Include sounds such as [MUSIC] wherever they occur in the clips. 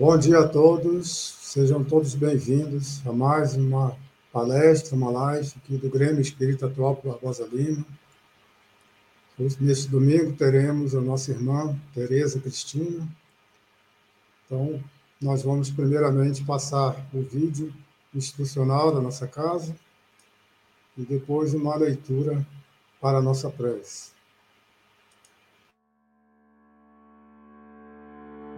Bom dia a todos, sejam todos bem-vindos a mais uma palestra, uma live aqui do Grêmio Espírita Atual Barbosa Lima. Neste domingo teremos a nossa irmã Tereza Cristina. Então, nós vamos primeiramente passar o vídeo institucional da nossa casa e depois uma leitura para a nossa prece.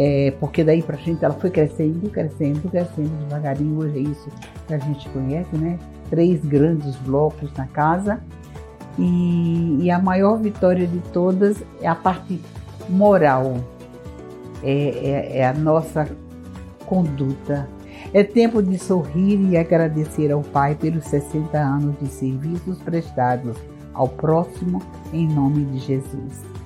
é, porque daí para frente ela foi crescendo, crescendo, crescendo devagarinho. Hoje é isso que a gente conhece, né? Três grandes blocos na casa. E, e a maior vitória de todas é a parte moral, é, é, é a nossa conduta. É tempo de sorrir e agradecer ao Pai pelos 60 anos de serviços prestados ao próximo em nome de Jesus.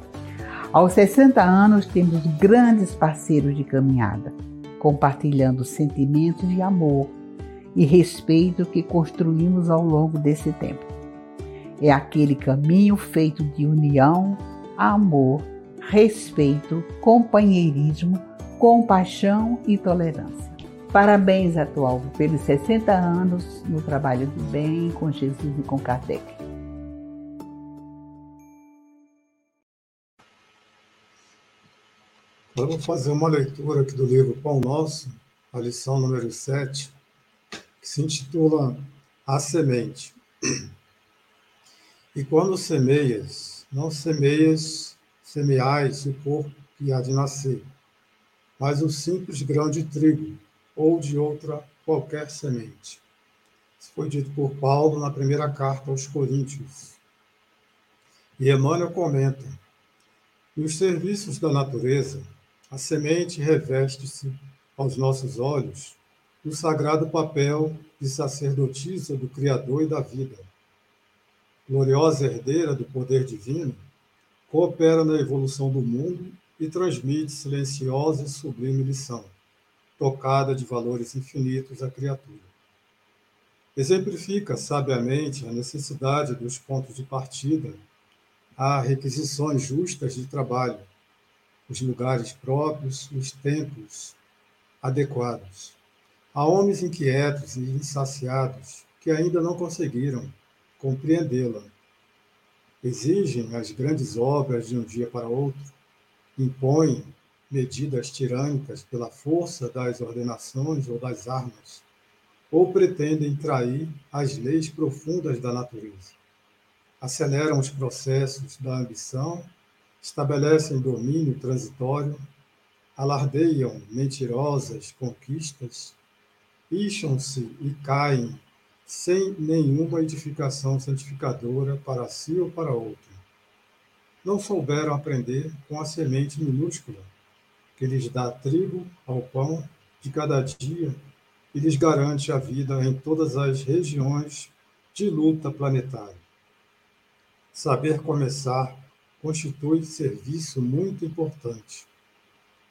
Aos 60 anos, temos grandes parceiros de caminhada, compartilhando sentimentos de amor e respeito que construímos ao longo desse tempo. É aquele caminho feito de união, amor, respeito, companheirismo, compaixão e tolerância. Parabéns, atual, pelos 60 anos no trabalho do bem com Jesus e com Kardec. Vamos fazer uma leitura aqui do livro Pão Nosso, a lição número 7, que se intitula A Semente. E quando semeias, não semeias, semeais o corpo que há de nascer, mas o simples grão de trigo ou de outra qualquer semente. Isso foi dito por Paulo na primeira carta aos Coríntios. E Emmanuel comenta: e os serviços da natureza a semente reveste-se aos nossos olhos do sagrado papel de sacerdotisa do Criador e da vida. Gloriosa herdeira do poder divino, coopera na evolução do mundo e transmite silenciosa e sublime lição, tocada de valores infinitos à criatura. Exemplifica sabiamente a necessidade dos pontos de partida, a requisições justas de trabalho, os lugares próprios, os tempos adequados. Há homens inquietos e insaciados que ainda não conseguiram compreendê-la. Exigem as grandes obras de um dia para outro, impõem medidas tirânicas pela força das ordenações ou das armas, ou pretendem trair as leis profundas da natureza. Aceleram os processos da ambição estabelecem domínio transitório, alardeiam mentirosas conquistas, ixam-se e caem sem nenhuma edificação santificadora para si ou para outro. Não souberam aprender com a semente minúscula, que lhes dá trigo ao pão de cada dia e lhes garante a vida em todas as regiões de luta planetária. Saber começar constitui serviço muito importante.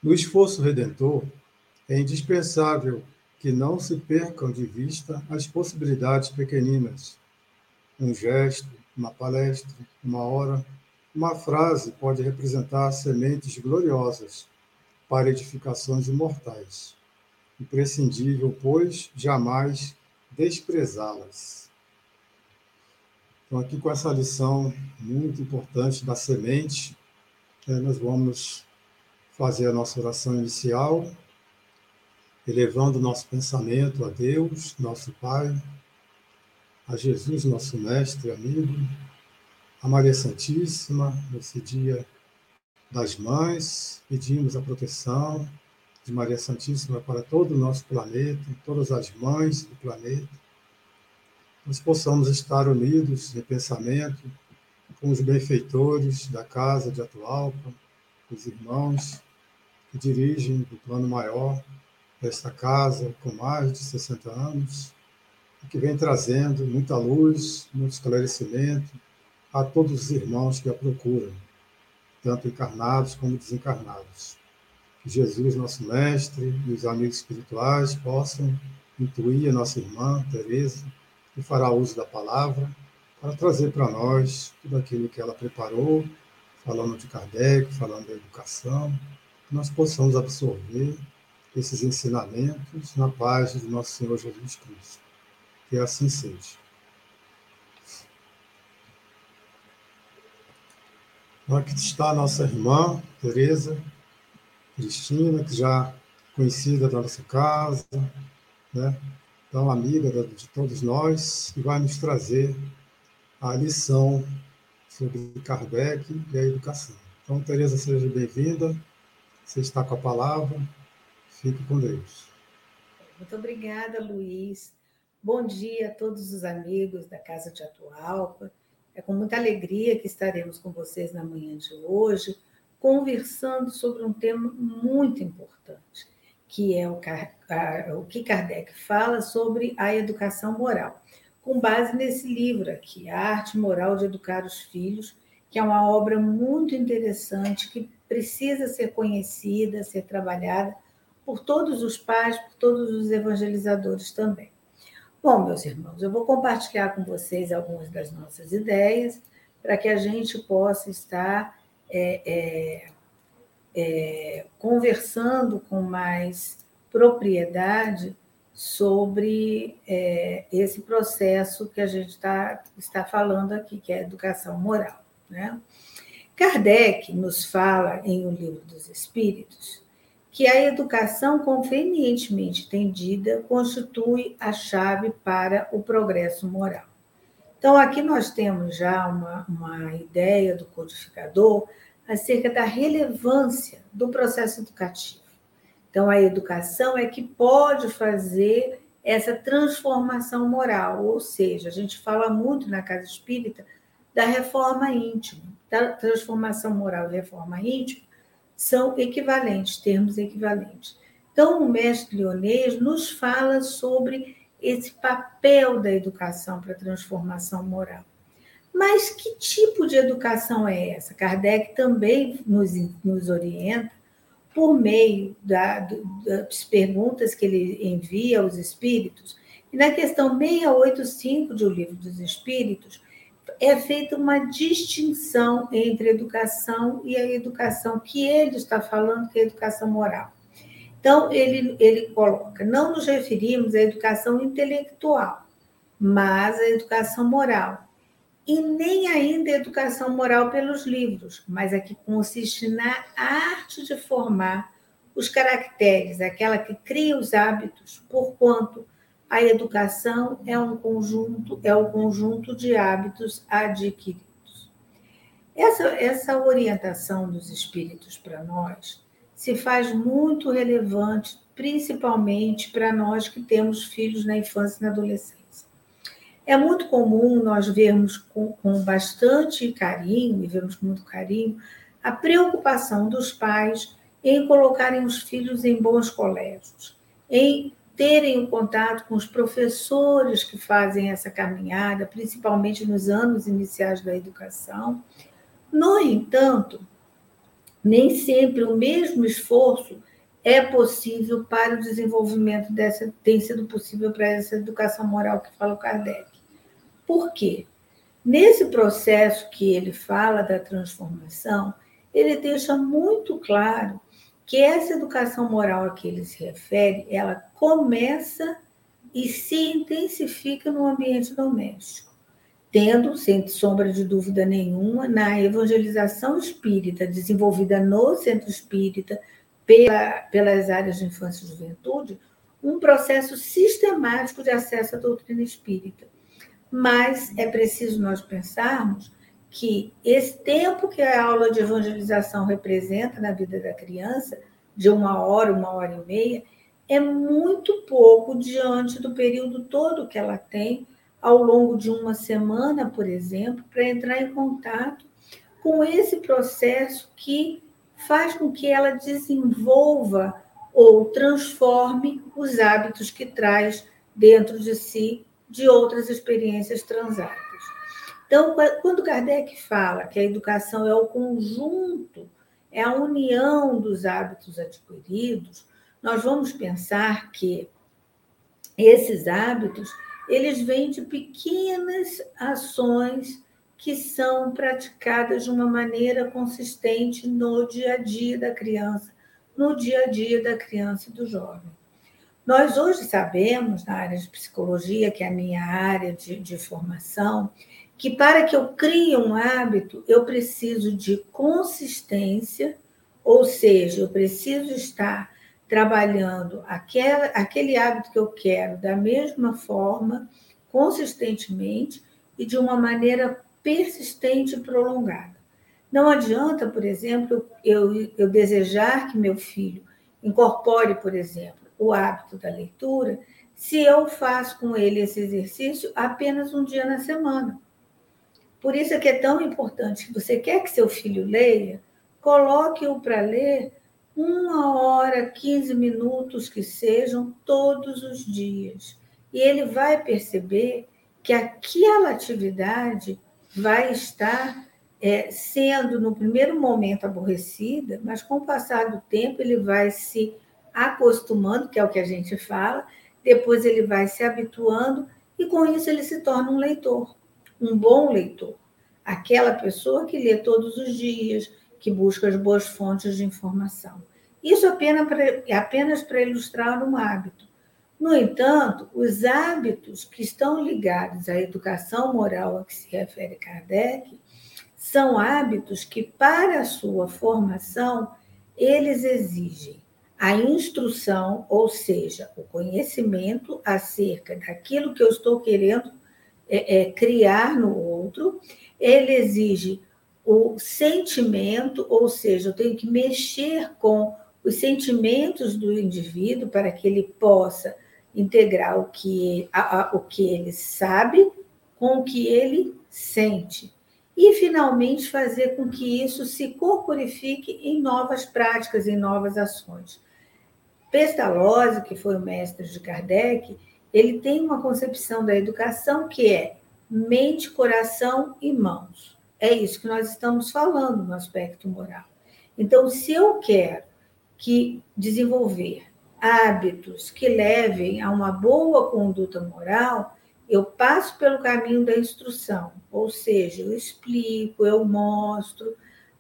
No esforço redentor, é indispensável que não se percam de vista as possibilidades pequeninas, um gesto, uma palestra, uma hora, uma frase pode representar sementes gloriosas para edificações imortais. Imprescindível, pois, jamais desprezá-las. Então, aqui com essa lição muito importante da semente, né, nós vamos fazer a nossa oração inicial, elevando nosso pensamento a Deus, nosso Pai, a Jesus, nosso Mestre amigo, a Maria Santíssima, nesse dia das Mães, pedimos a proteção de Maria Santíssima para todo o nosso planeta, todas as mães do planeta, nós possamos estar unidos em pensamento com os benfeitores da casa de Atualpa, os irmãos que dirigem o plano maior desta casa com mais de 60 anos, e que vem trazendo muita luz, muito esclarecimento a todos os irmãos que a procuram, tanto encarnados como desencarnados. Que Jesus, nosso mestre, e os amigos espirituais possam intuir a nossa irmã Teresa, que fará uso da palavra, para trazer para nós tudo aquilo que ela preparou, falando de Kardec, falando da educação, que nós possamos absorver esses ensinamentos na paz de nosso Senhor Jesus Cristo. Que assim seja. Aqui está a nossa irmã, Tereza Cristina, que já é conhecida da nossa casa, né? Então amiga de todos nós, e vai nos trazer a lição sobre Kardec e a educação. Então, Tereza, seja bem-vinda. Você está com a palavra. Fique com Deus. Muito obrigada, Luiz. Bom dia a todos os amigos da Casa de Atualpa. É com muita alegria que estaremos com vocês na manhã de hoje, conversando sobre um tema muito importante, que é o, o que Kardec fala sobre a educação moral, com base nesse livro aqui, A Arte Moral de Educar os Filhos, que é uma obra muito interessante, que precisa ser conhecida, ser trabalhada por todos os pais, por todos os evangelizadores também. Bom, meus irmãos, eu vou compartilhar com vocês algumas das nossas ideias para que a gente possa estar é, é, é, conversando com mais propriedade sobre é, esse processo que a gente tá, está falando aqui, que é a educação moral. Né? Kardec nos fala em O Livro dos Espíritos que a educação convenientemente tendida constitui a chave para o progresso moral. Então, aqui nós temos já uma, uma ideia do codificador acerca da relevância do processo educativo. Então, a educação é que pode fazer essa transformação moral, ou seja, a gente fala muito na casa espírita da reforma íntima, da transformação moral e reforma íntima, são equivalentes, termos equivalentes. Então, o mestre Leonês nos fala sobre esse papel da educação para a transformação moral. Mas que tipo de educação é essa? Kardec também nos, nos orienta por meio da, das perguntas que ele envia aos espíritos. E na questão 685 do Livro dos Espíritos, é feita uma distinção entre educação e a educação que ele está falando, que é a educação moral. Então, ele, ele coloca: não nos referimos à educação intelectual, mas à educação moral. E nem ainda a educação moral pelos livros, mas a que consiste na arte de formar os caracteres, aquela que cria os hábitos, porquanto a educação é um conjunto, é o conjunto de hábitos adquiridos. Essa, essa orientação dos espíritos para nós se faz muito relevante, principalmente para nós que temos filhos na infância e na adolescência. É muito comum nós vermos com, com bastante carinho, e vemos com muito carinho, a preocupação dos pais em colocarem os filhos em bons colégios, em terem o um contato com os professores que fazem essa caminhada, principalmente nos anos iniciais da educação. No entanto, nem sempre o mesmo esforço é possível para o desenvolvimento dessa, tem sido possível para essa educação moral que fala o Kardec. Por quê? Nesse processo que ele fala da transformação, ele deixa muito claro que essa educação moral a que ele se refere, ela começa e se intensifica no ambiente doméstico, tendo, sem sombra de dúvida nenhuma, na evangelização espírita desenvolvida no centro espírita pela, pelas áreas de infância e juventude, um processo sistemático de acesso à doutrina espírita. Mas é preciso nós pensarmos que esse tempo que a aula de evangelização representa na vida da criança, de uma hora, uma hora e meia, é muito pouco diante do período todo que ela tem ao longo de uma semana, por exemplo, para entrar em contato com esse processo que faz com que ela desenvolva ou transforme os hábitos que traz dentro de si de outras experiências transatas. Então, quando Kardec fala que a educação é o conjunto, é a união dos hábitos adquiridos, nós vamos pensar que esses hábitos eles vêm de pequenas ações que são praticadas de uma maneira consistente no dia a dia da criança, no dia a dia da criança e do jovem. Nós hoje sabemos, na área de psicologia, que é a minha área de, de formação, que para que eu crie um hábito, eu preciso de consistência, ou seja, eu preciso estar trabalhando aquela, aquele hábito que eu quero da mesma forma, consistentemente e de uma maneira persistente e prolongada. Não adianta, por exemplo, eu, eu desejar que meu filho incorpore, por exemplo, o hábito da leitura, se eu faço com ele esse exercício apenas um dia na semana. Por isso é que é tão importante que você quer que seu filho leia, coloque-o para ler uma hora, 15 minutos que sejam, todos os dias. E ele vai perceber que aquela atividade vai estar é, sendo, no primeiro momento, aborrecida, mas com o passar do tempo ele vai se acostumando, que é o que a gente fala, depois ele vai se habituando e com isso ele se torna um leitor um bom leitor, aquela pessoa que lê todos os dias, que busca as boas fontes de informação. Isso apenas para, é apenas para ilustrar um hábito. No entanto, os hábitos que estão ligados à educação moral a que se refere Kardec são hábitos que, para a sua formação, eles exigem a instrução, ou seja, o conhecimento acerca daquilo que eu estou querendo é, é, criar no outro, ele exige o sentimento, ou seja, eu tenho que mexer com os sentimentos do indivíduo para que ele possa integrar o que, a, a, o que ele sabe com o que ele sente. E, finalmente, fazer com que isso se corporifique em novas práticas, em novas ações. Pestalozzi, que foi o mestre de Kardec, ele tem uma concepção da educação que é mente, coração e mãos. É isso que nós estamos falando no aspecto moral. Então, se eu quero que desenvolver hábitos que levem a uma boa conduta moral, eu passo pelo caminho da instrução, ou seja, eu explico, eu mostro,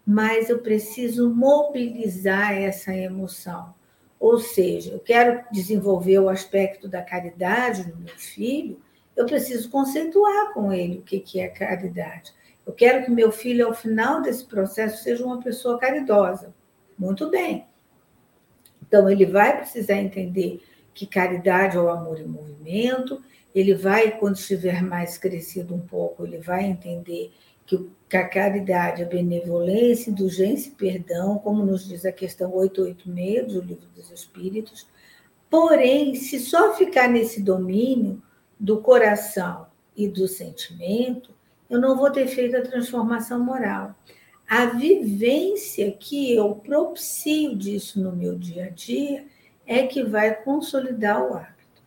mas eu preciso mobilizar essa emoção. Ou seja, eu quero desenvolver o aspecto da caridade no meu filho, eu preciso conceituar com ele o que é caridade. Eu quero que meu filho, ao final desse processo, seja uma pessoa caridosa. Muito bem. Então, ele vai precisar entender que caridade é o amor em movimento, ele vai, quando estiver mais crescido um pouco, ele vai entender que a caridade, a benevolência, indulgência e perdão, como nos diz a questão 886 do Livro dos Espíritos. Porém, se só ficar nesse domínio do coração e do sentimento, eu não vou ter feito a transformação moral. A vivência que eu propicio disso no meu dia a dia é que vai consolidar o hábito.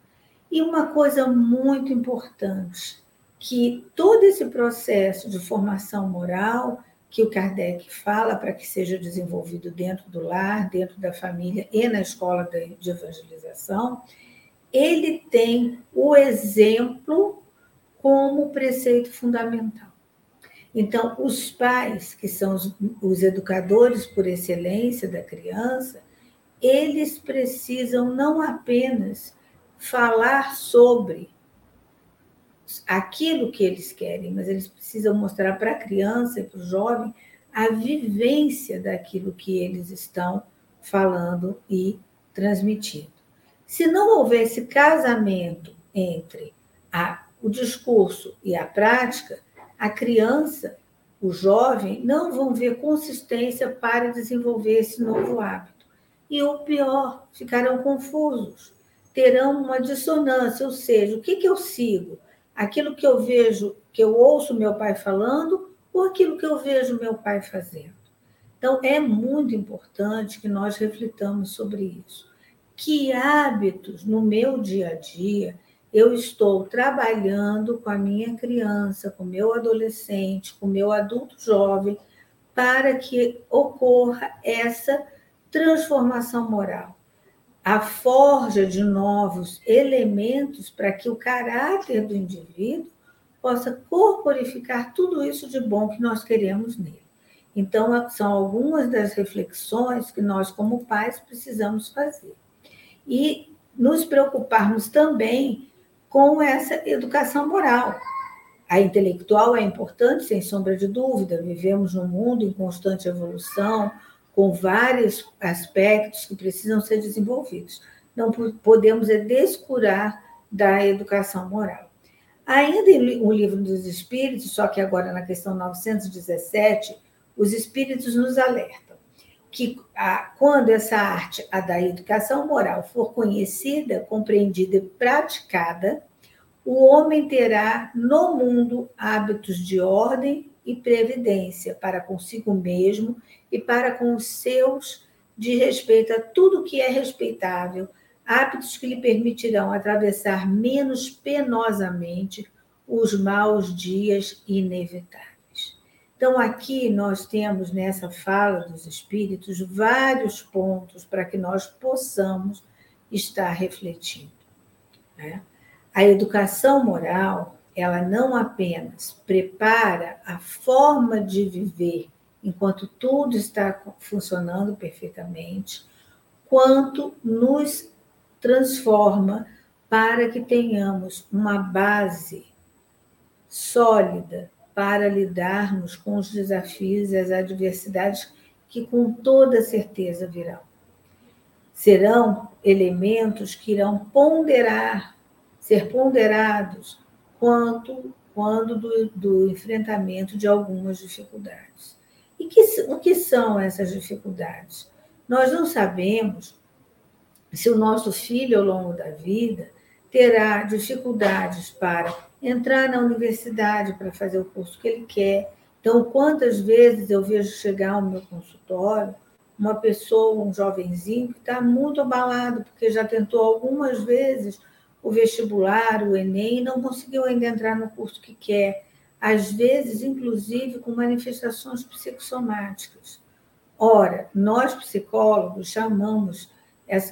E uma coisa muito importante, que todo esse processo de formação moral que o Kardec fala para que seja desenvolvido dentro do lar, dentro da família e na escola de evangelização, ele tem o exemplo como preceito fundamental. Então, os pais, que são os, os educadores por excelência da criança, eles precisam não apenas falar sobre aquilo que eles querem, mas eles precisam mostrar para a criança e para o jovem a vivência daquilo que eles estão falando e transmitindo. Se não houvesse casamento entre a, o discurso e a prática, a criança, o jovem, não vão ver consistência para desenvolver esse novo hábito. E o pior, ficarão confusos, terão uma dissonância, ou seja, o que, que eu sigo? Aquilo que eu vejo, que eu ouço meu pai falando, ou aquilo que eu vejo meu pai fazendo? Então, é muito importante que nós reflitamos sobre isso. Que hábitos no meu dia a dia eu estou trabalhando com a minha criança, com o meu adolescente, com o meu adulto jovem, para que ocorra essa transformação moral, a forja de novos elementos para que o caráter do indivíduo possa corporificar tudo isso de bom que nós queremos nele. Então, são algumas das reflexões que nós, como pais, precisamos fazer. E nos preocuparmos também com essa educação moral. A intelectual é importante, sem sombra de dúvida, vivemos num mundo em constante evolução, com vários aspectos que precisam ser desenvolvidos. Não podemos é descurar da educação moral. Ainda O Livro dos Espíritos, só que agora na questão 917, os espíritos nos alertam que a, quando essa arte, a da educação moral, for conhecida, compreendida e praticada, o homem terá no mundo hábitos de ordem e previdência para consigo mesmo e para com os seus, de respeito a tudo que é respeitável, hábitos que lhe permitirão atravessar menos penosamente os maus dias inevitáveis. Então, aqui nós temos nessa fala dos espíritos vários pontos para que nós possamos estar refletindo. Né? A educação moral, ela não apenas prepara a forma de viver enquanto tudo está funcionando perfeitamente, quanto nos transforma para que tenhamos uma base sólida para lidarmos com os desafios e as adversidades que com toda certeza virão. Serão elementos que irão ponderar, ser ponderados quanto quando do, do enfrentamento de algumas dificuldades. E que, o que são essas dificuldades? Nós não sabemos se o nosso filho, ao longo da vida, terá dificuldades para entrar na universidade para fazer o curso que ele quer. Então, quantas vezes eu vejo chegar ao meu consultório uma pessoa, um jovenzinho, que está muito abalado, porque já tentou algumas vezes o vestibular, o Enem, e não conseguiu ainda entrar no curso que quer. Às vezes, inclusive, com manifestações psicossomáticas. Ora, nós psicólogos chamamos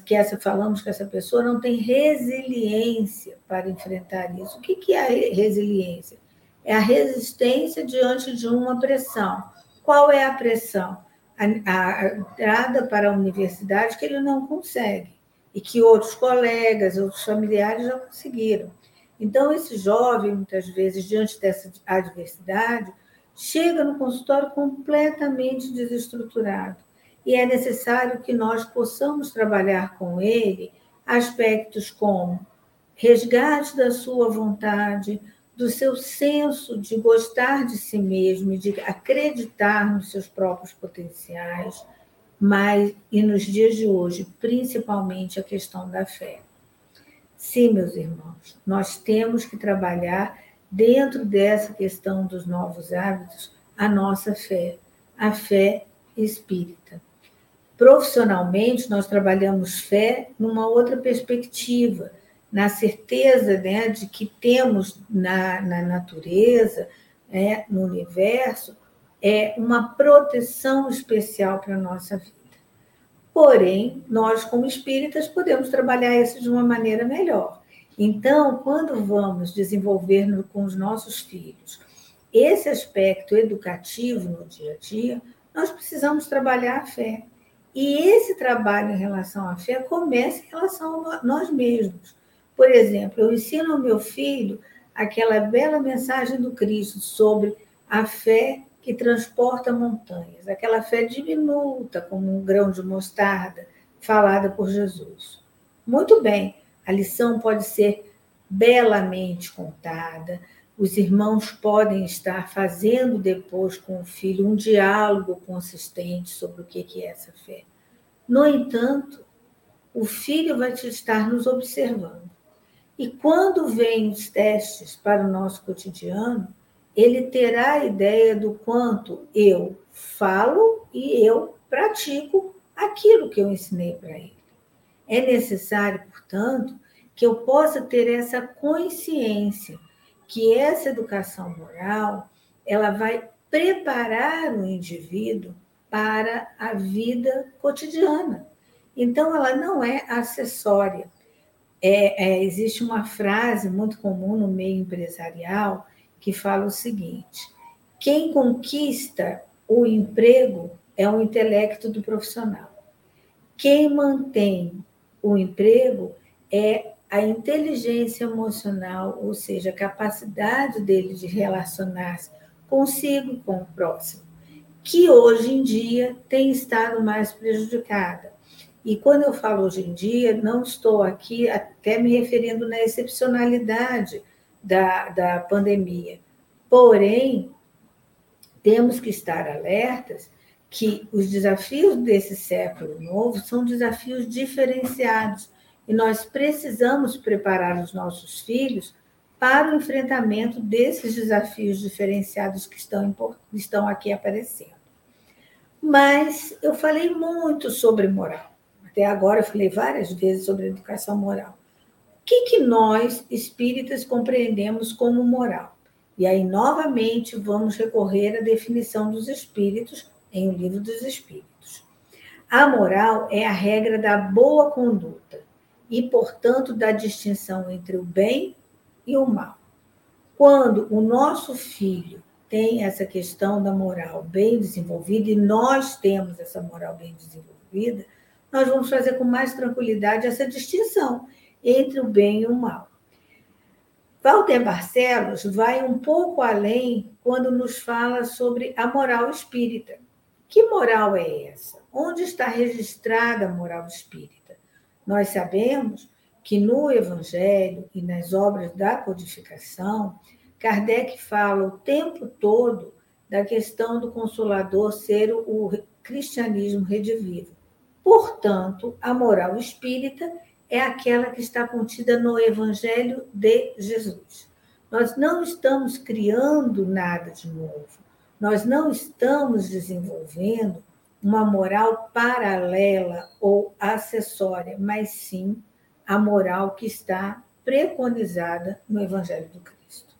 que essa falamos que essa pessoa não tem resiliência para enfrentar isso. O que, que é a resiliência? É a resistência diante de uma pressão. Qual é a pressão? A, a entrada para a universidade que ele não consegue e que outros colegas, outros familiares já conseguiram. Então, esse jovem, muitas vezes, diante dessa adversidade, chega no consultório completamente desestruturado e é necessário que nós possamos trabalhar com ele aspectos como resgate da sua vontade, do seu senso de gostar de si mesmo de acreditar nos seus próprios potenciais, mas e nos dias de hoje, principalmente a questão da fé. Sim, meus irmãos, nós temos que trabalhar dentro dessa questão dos novos hábitos a nossa fé, a fé espírita. Profissionalmente, nós trabalhamos fé numa outra perspectiva, na certeza né, de que temos na, na natureza, né, no universo, é uma proteção especial para a nossa vida. Porém, nós, como espíritas, podemos trabalhar isso de uma maneira melhor. Então, quando vamos desenvolver com os nossos filhos esse aspecto educativo no dia a dia, nós precisamos trabalhar a fé. E esse trabalho em relação à fé começa em relação a nós mesmos. Por exemplo, eu ensino ao meu filho aquela bela mensagem do Cristo sobre a fé que transporta montanhas, aquela fé diminuta, como um grão de mostarda, falada por Jesus. Muito bem, a lição pode ser belamente contada, os irmãos podem estar fazendo depois com o filho um diálogo consistente sobre o que é essa fé. No entanto, o filho vai estar nos observando. E quando vêm os testes para o nosso cotidiano, ele terá a ideia do quanto eu falo e eu pratico aquilo que eu ensinei para ele. É necessário, portanto, que eu possa ter essa consciência que essa educação moral ela vai preparar o indivíduo para a vida cotidiana. Então, ela não é acessória. É, é, existe uma frase muito comum no meio empresarial que fala o seguinte: quem conquista o emprego é o intelecto do profissional. Quem mantém o emprego é a inteligência emocional, ou seja, a capacidade dele de relacionar-se consigo com o próximo, que hoje em dia tem estado mais prejudicada. E quando eu falo hoje em dia, não estou aqui até me referindo na excepcionalidade da, da pandemia. Porém, temos que estar alertas que os desafios desse século novo são desafios diferenciados e nós precisamos preparar os nossos filhos para o enfrentamento desses desafios diferenciados que estão, estão aqui aparecendo. Mas eu falei muito sobre moral. Até agora eu falei várias vezes sobre educação moral. Que, que nós, espíritas, compreendemos como moral? E aí, novamente, vamos recorrer à definição dos espíritos em O Livro dos Espíritos. A moral é a regra da boa conduta e, portanto, da distinção entre o bem e o mal. Quando o nosso filho tem essa questão da moral bem desenvolvida e nós temos essa moral bem desenvolvida, nós vamos fazer com mais tranquilidade essa distinção entre o bem e o mal. Walter Barcelos vai um pouco além quando nos fala sobre a moral espírita. Que moral é essa? Onde está registrada a moral espírita? Nós sabemos que no Evangelho e nas obras da codificação, Kardec fala o tempo todo da questão do Consolador ser o cristianismo redivivo. Portanto, a moral espírita é aquela que está contida no Evangelho de Jesus. Nós não estamos criando nada de novo, nós não estamos desenvolvendo uma moral paralela ou acessória, mas sim a moral que está preconizada no Evangelho do Cristo.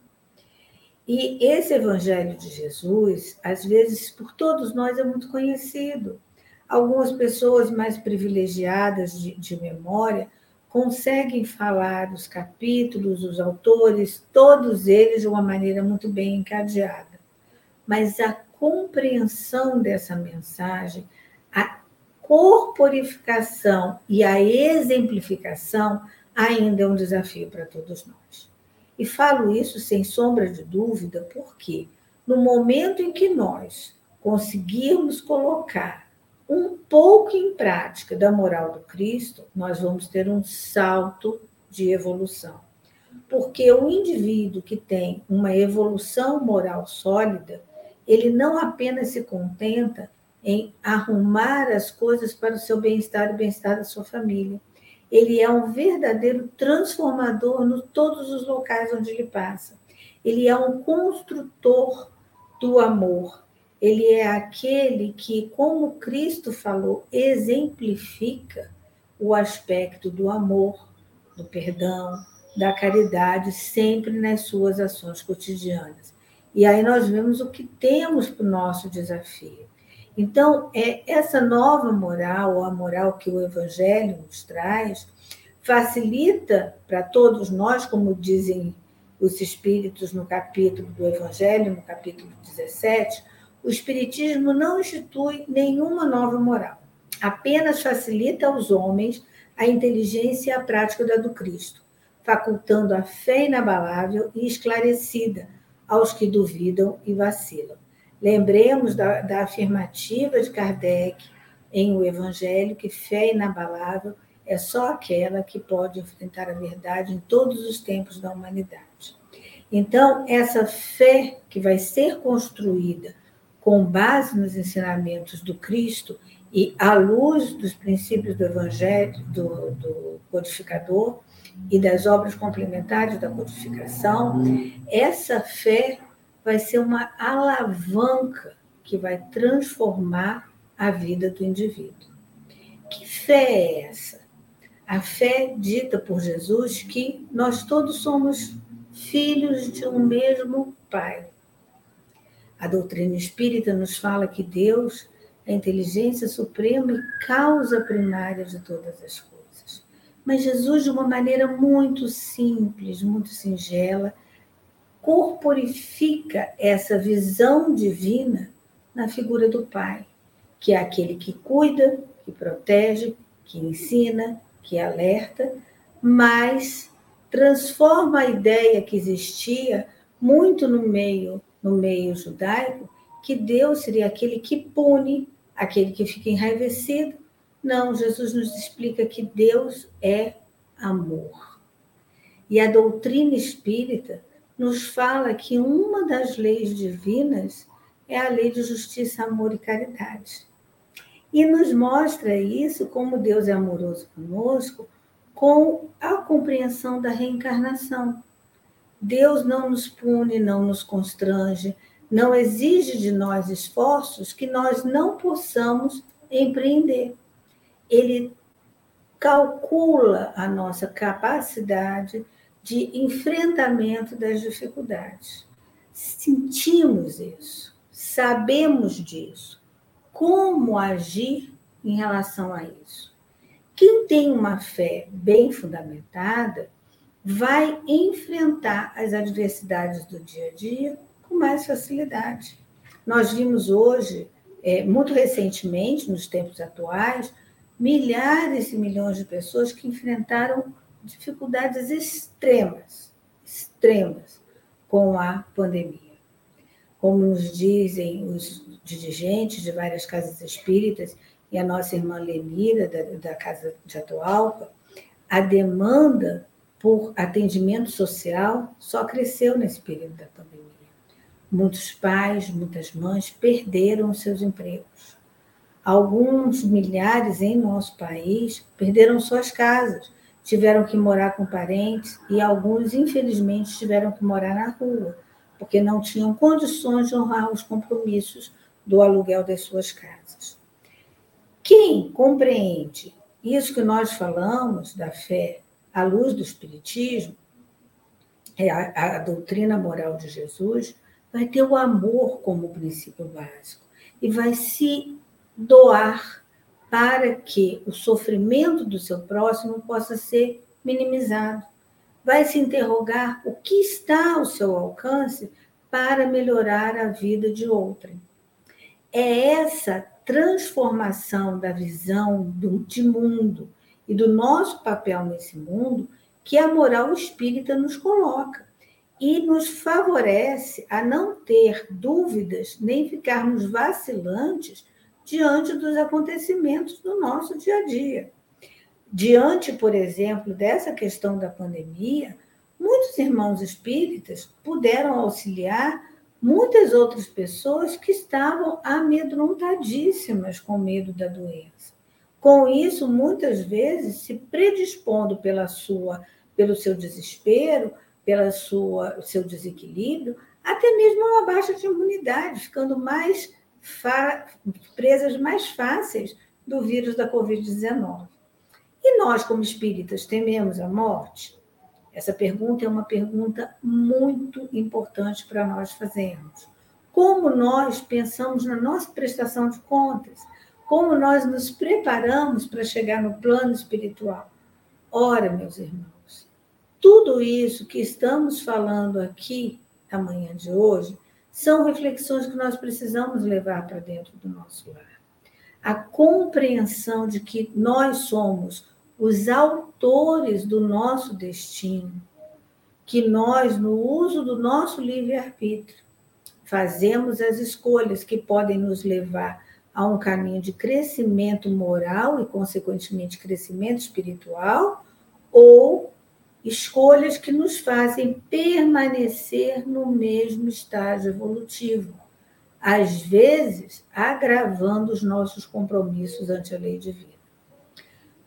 E esse Evangelho de Jesus, às vezes, por todos nós é muito conhecido. Algumas pessoas mais privilegiadas de, de memória conseguem falar os capítulos, os autores, todos eles de uma maneira muito bem encadeada. Mas a compreensão dessa mensagem, a corporificação e a exemplificação ainda é um desafio para todos nós. E falo isso sem sombra de dúvida, porque no momento em que nós conseguirmos colocar um pouco em prática da moral do Cristo, nós vamos ter um salto de evolução. Porque o indivíduo que tem uma evolução moral sólida, ele não apenas se contenta em arrumar as coisas para o seu bem-estar e bem-estar da sua família. Ele é um verdadeiro transformador em todos os locais onde ele passa. Ele é um construtor do amor. Ele é aquele que, como Cristo falou, exemplifica o aspecto do amor, do perdão, da caridade, sempre nas suas ações cotidianas. E aí nós vemos o que temos para o nosso desafio. Então, é essa nova moral, a moral que o Evangelho nos traz, facilita para todos nós, como dizem os espíritos no capítulo do Evangelho, no capítulo 17, o Espiritismo não institui nenhuma nova moral, apenas facilita aos homens a inteligência e a prática da do Cristo, facultando a fé inabalável e esclarecida aos que duvidam e vacilam. Lembremos da, da afirmativa de Kardec em O Evangelho que fé inabalável é só aquela que pode enfrentar a verdade em todos os tempos da humanidade. Então, essa fé que vai ser construída com base nos ensinamentos do Cristo e à luz dos princípios do Evangelho, do, do codificador e das obras complementares da codificação, essa fé vai ser uma alavanca que vai transformar a vida do indivíduo. Que fé é essa? A fé dita por Jesus que nós todos somos filhos de um mesmo Pai. A doutrina espírita nos fala que Deus é a inteligência suprema e causa primária de todas as coisas. Mas Jesus, de uma maneira muito simples, muito singela, corporifica essa visão divina na figura do Pai, que é aquele que cuida, que protege, que ensina, que alerta, mas transforma a ideia que existia muito no meio no meio judaico que Deus seria aquele que pune, aquele que fica enraivecido. Não, Jesus nos explica que Deus é amor. E a doutrina espírita nos fala que uma das leis divinas é a lei de justiça, amor e caridade. E nos mostra isso como Deus é amoroso conosco, com a compreensão da reencarnação. Deus não nos pune, não nos constrange, não exige de nós esforços que nós não possamos empreender. Ele calcula a nossa capacidade de enfrentamento das dificuldades. Sentimos isso, sabemos disso. Como agir em relação a isso? Quem tem uma fé bem fundamentada vai enfrentar as adversidades do dia a dia com mais facilidade. Nós vimos hoje, é, muito recentemente, nos tempos atuais, milhares e milhões de pessoas que enfrentaram dificuldades extremas, extremas, com a pandemia. Como nos dizem os dirigentes de várias casas espíritas e a nossa irmã Lenira, da, da Casa de Atualpa, a demanda por atendimento social só cresceu nesse período da pandemia. Muitos pais, muitas mães perderam seus empregos. Alguns milhares em nosso país perderam suas casas, tiveram que morar com parentes e alguns, infelizmente, tiveram que morar na rua, porque não tinham condições de honrar os compromissos do aluguel das suas casas. Quem compreende isso que nós falamos da fé à luz do Espiritismo, é a, a doutrina moral de Jesus, vai ter o amor como princípio básico e vai se doar para que o sofrimento do seu próximo possa ser minimizado. Vai se interrogar o que está ao seu alcance para melhorar a vida de outrem. É essa transformação da visão do, de mundo e do nosso papel nesse mundo que a moral espírita nos coloca e nos favorece a não ter dúvidas nem ficarmos vacilantes diante dos acontecimentos do nosso dia a dia. Diante, por exemplo, dessa questão da pandemia, muitos irmãos espíritas puderam auxiliar muitas outras pessoas que estavam amedrontadíssimas com medo da doença. Com isso, muitas vezes se predispondo pela sua, pelo seu desespero, pela sua seu desequilíbrio, até mesmo uma baixa de imunidade, ficando mais presas mais fáceis do vírus da Covid-19. E nós, como espíritas, tememos a morte? Essa pergunta é uma pergunta muito importante para nós fazermos. Como nós pensamos na nossa prestação de contas? Como nós nos preparamos para chegar no plano espiritual. Ora, meus irmãos, tudo isso que estamos falando aqui na manhã de hoje são reflexões que nós precisamos levar para dentro do nosso lar. A compreensão de que nós somos os autores do nosso destino, que nós, no uso do nosso livre-arbítrio, fazemos as escolhas que podem nos levar a um caminho de crescimento moral e, consequentemente, crescimento espiritual, ou escolhas que nos fazem permanecer no mesmo estágio evolutivo, às vezes agravando os nossos compromissos ante a lei divina.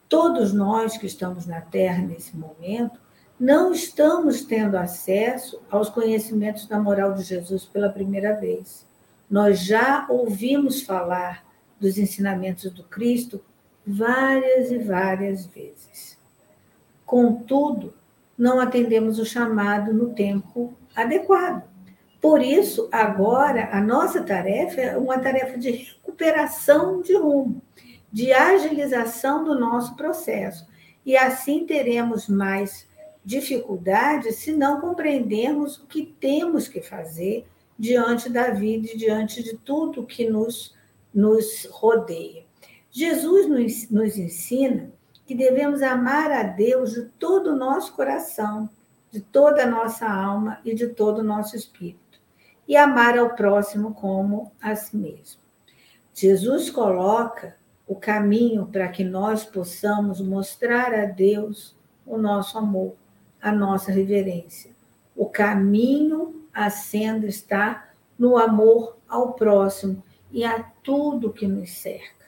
Todos nós que estamos na Terra nesse momento não estamos tendo acesso aos conhecimentos da moral de Jesus pela primeira vez. Nós já ouvimos falar dos ensinamentos do Cristo várias e várias vezes. Contudo, não atendemos o chamado no tempo adequado. Por isso, agora, a nossa tarefa é uma tarefa de recuperação de rumo, de agilização do nosso processo. E assim teremos mais dificuldades se não compreendermos o que temos que fazer diante da vida e diante de tudo que nos, nos rodeia. Jesus nos, nos ensina que devemos amar a Deus de todo o nosso coração, de toda a nossa alma e de todo o nosso espírito, e amar ao próximo como a si mesmo. Jesus coloca o caminho para que nós possamos mostrar a Deus o nosso amor, a nossa reverência. O caminho a sendo está no amor ao próximo e a tudo que nos cerca.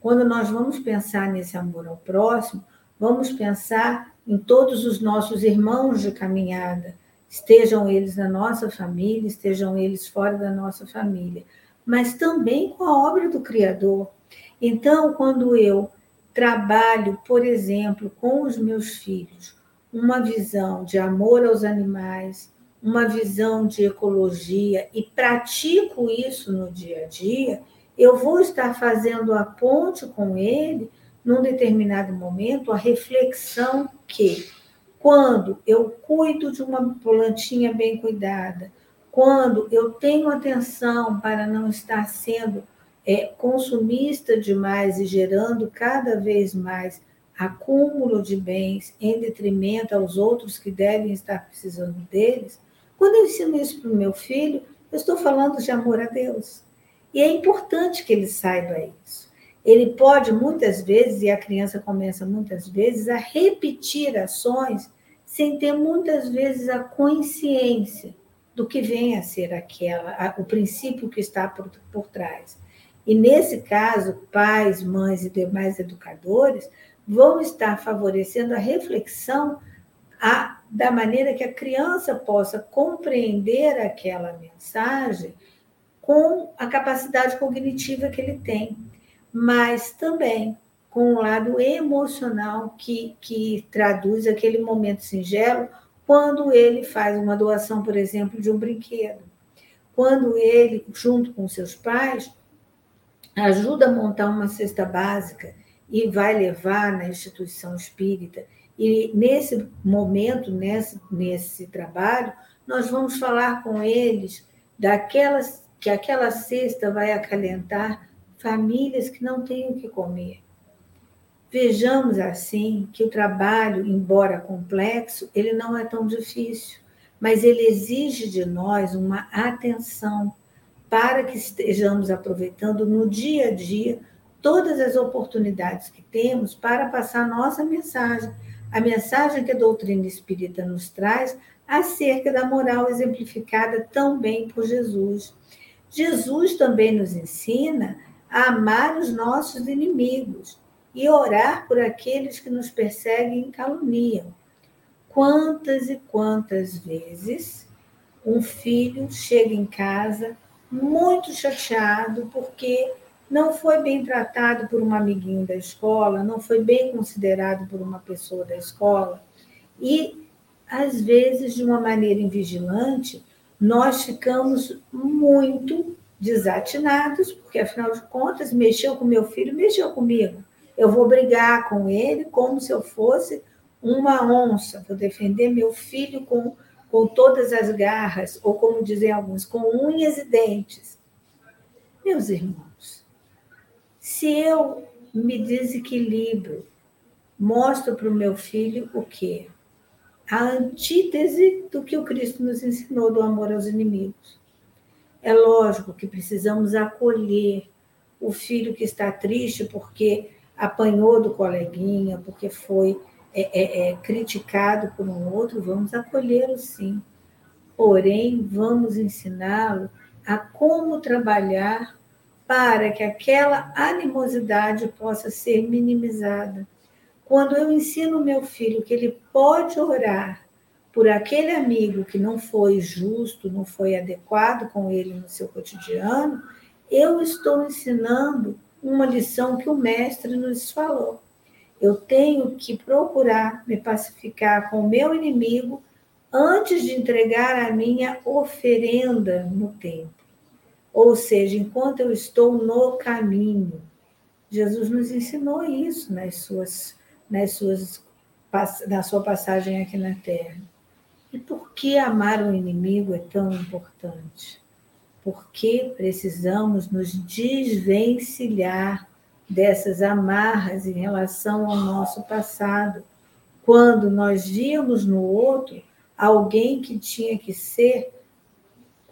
Quando nós vamos pensar nesse amor ao próximo, vamos pensar em todos os nossos irmãos de caminhada, estejam eles na nossa família, estejam eles fora da nossa família, mas também com a obra do Criador. Então, quando eu trabalho, por exemplo, com os meus filhos, uma visão de amor aos animais, uma visão de ecologia e pratico isso no dia a dia, eu vou estar fazendo a ponte com ele, num determinado momento, a reflexão que, quando eu cuido de uma plantinha bem cuidada, quando eu tenho atenção para não estar sendo é, consumista demais e gerando cada vez mais acúmulo de bens em detrimento aos outros que devem estar precisando deles, quando eu ensino isso para o meu filho, eu estou falando de amor a Deus. E é importante que ele saiba isso. Ele pode muitas vezes, e a criança começa muitas vezes, a repetir ações sem ter muitas vezes a consciência do que vem a ser aquela, a, o princípio que está por, por trás. E nesse caso, pais, mães e demais educadores vão estar favorecendo a reflexão a, da maneira que a criança possa compreender aquela mensagem com a capacidade cognitiva que ele tem, mas também com o lado emocional que, que traduz aquele momento singelo quando ele faz uma doação, por exemplo, de um brinquedo. Quando ele, junto com seus pais, ajuda a montar uma cesta básica e vai levar na instituição espírita. E nesse momento, nesse, nesse trabalho, nós vamos falar com eles daquelas que aquela cesta vai acalentar famílias que não têm o que comer. Vejamos assim que o trabalho, embora complexo, ele não é tão difícil, mas ele exige de nós uma atenção para que estejamos aproveitando no dia a dia todas as oportunidades que temos para passar nossa mensagem, a mensagem que a doutrina espírita nos traz acerca da moral exemplificada tão bem por Jesus. Jesus também nos ensina a amar os nossos inimigos e orar por aqueles que nos perseguem e caluniam. Quantas e quantas vezes um filho chega em casa muito chateado porque não foi bem tratado por um amiguinho da escola, não foi bem considerado por uma pessoa da escola, e às vezes, de uma maneira invigilante, nós ficamos muito desatinados, porque afinal de contas, mexeu com meu filho, mexeu comigo. Eu vou brigar com ele como se eu fosse uma onça, vou defender meu filho com, com todas as garras, ou como dizem alguns, com unhas e dentes. Meus irmãos, se eu me desequilibro, mostro para o meu filho o quê? A antítese do que o Cristo nos ensinou do amor aos inimigos. É lógico que precisamos acolher o filho que está triste porque apanhou do coleguinha, porque foi é, é, é, criticado por um outro, vamos acolhê-lo sim. Porém, vamos ensiná-lo a como trabalhar para que aquela animosidade possa ser minimizada. Quando eu ensino meu filho que ele pode orar por aquele amigo que não foi justo, não foi adequado com ele no seu cotidiano, eu estou ensinando uma lição que o mestre nos falou. Eu tenho que procurar me pacificar com o meu inimigo antes de entregar a minha oferenda no templo. Ou seja, enquanto eu estou no caminho. Jesus nos ensinou isso nas suas, nas suas, na sua passagem aqui na Terra. E por que amar o inimigo é tão importante? Porque precisamos nos desvencilhar dessas amarras em relação ao nosso passado. Quando nós víamos no outro alguém que tinha que ser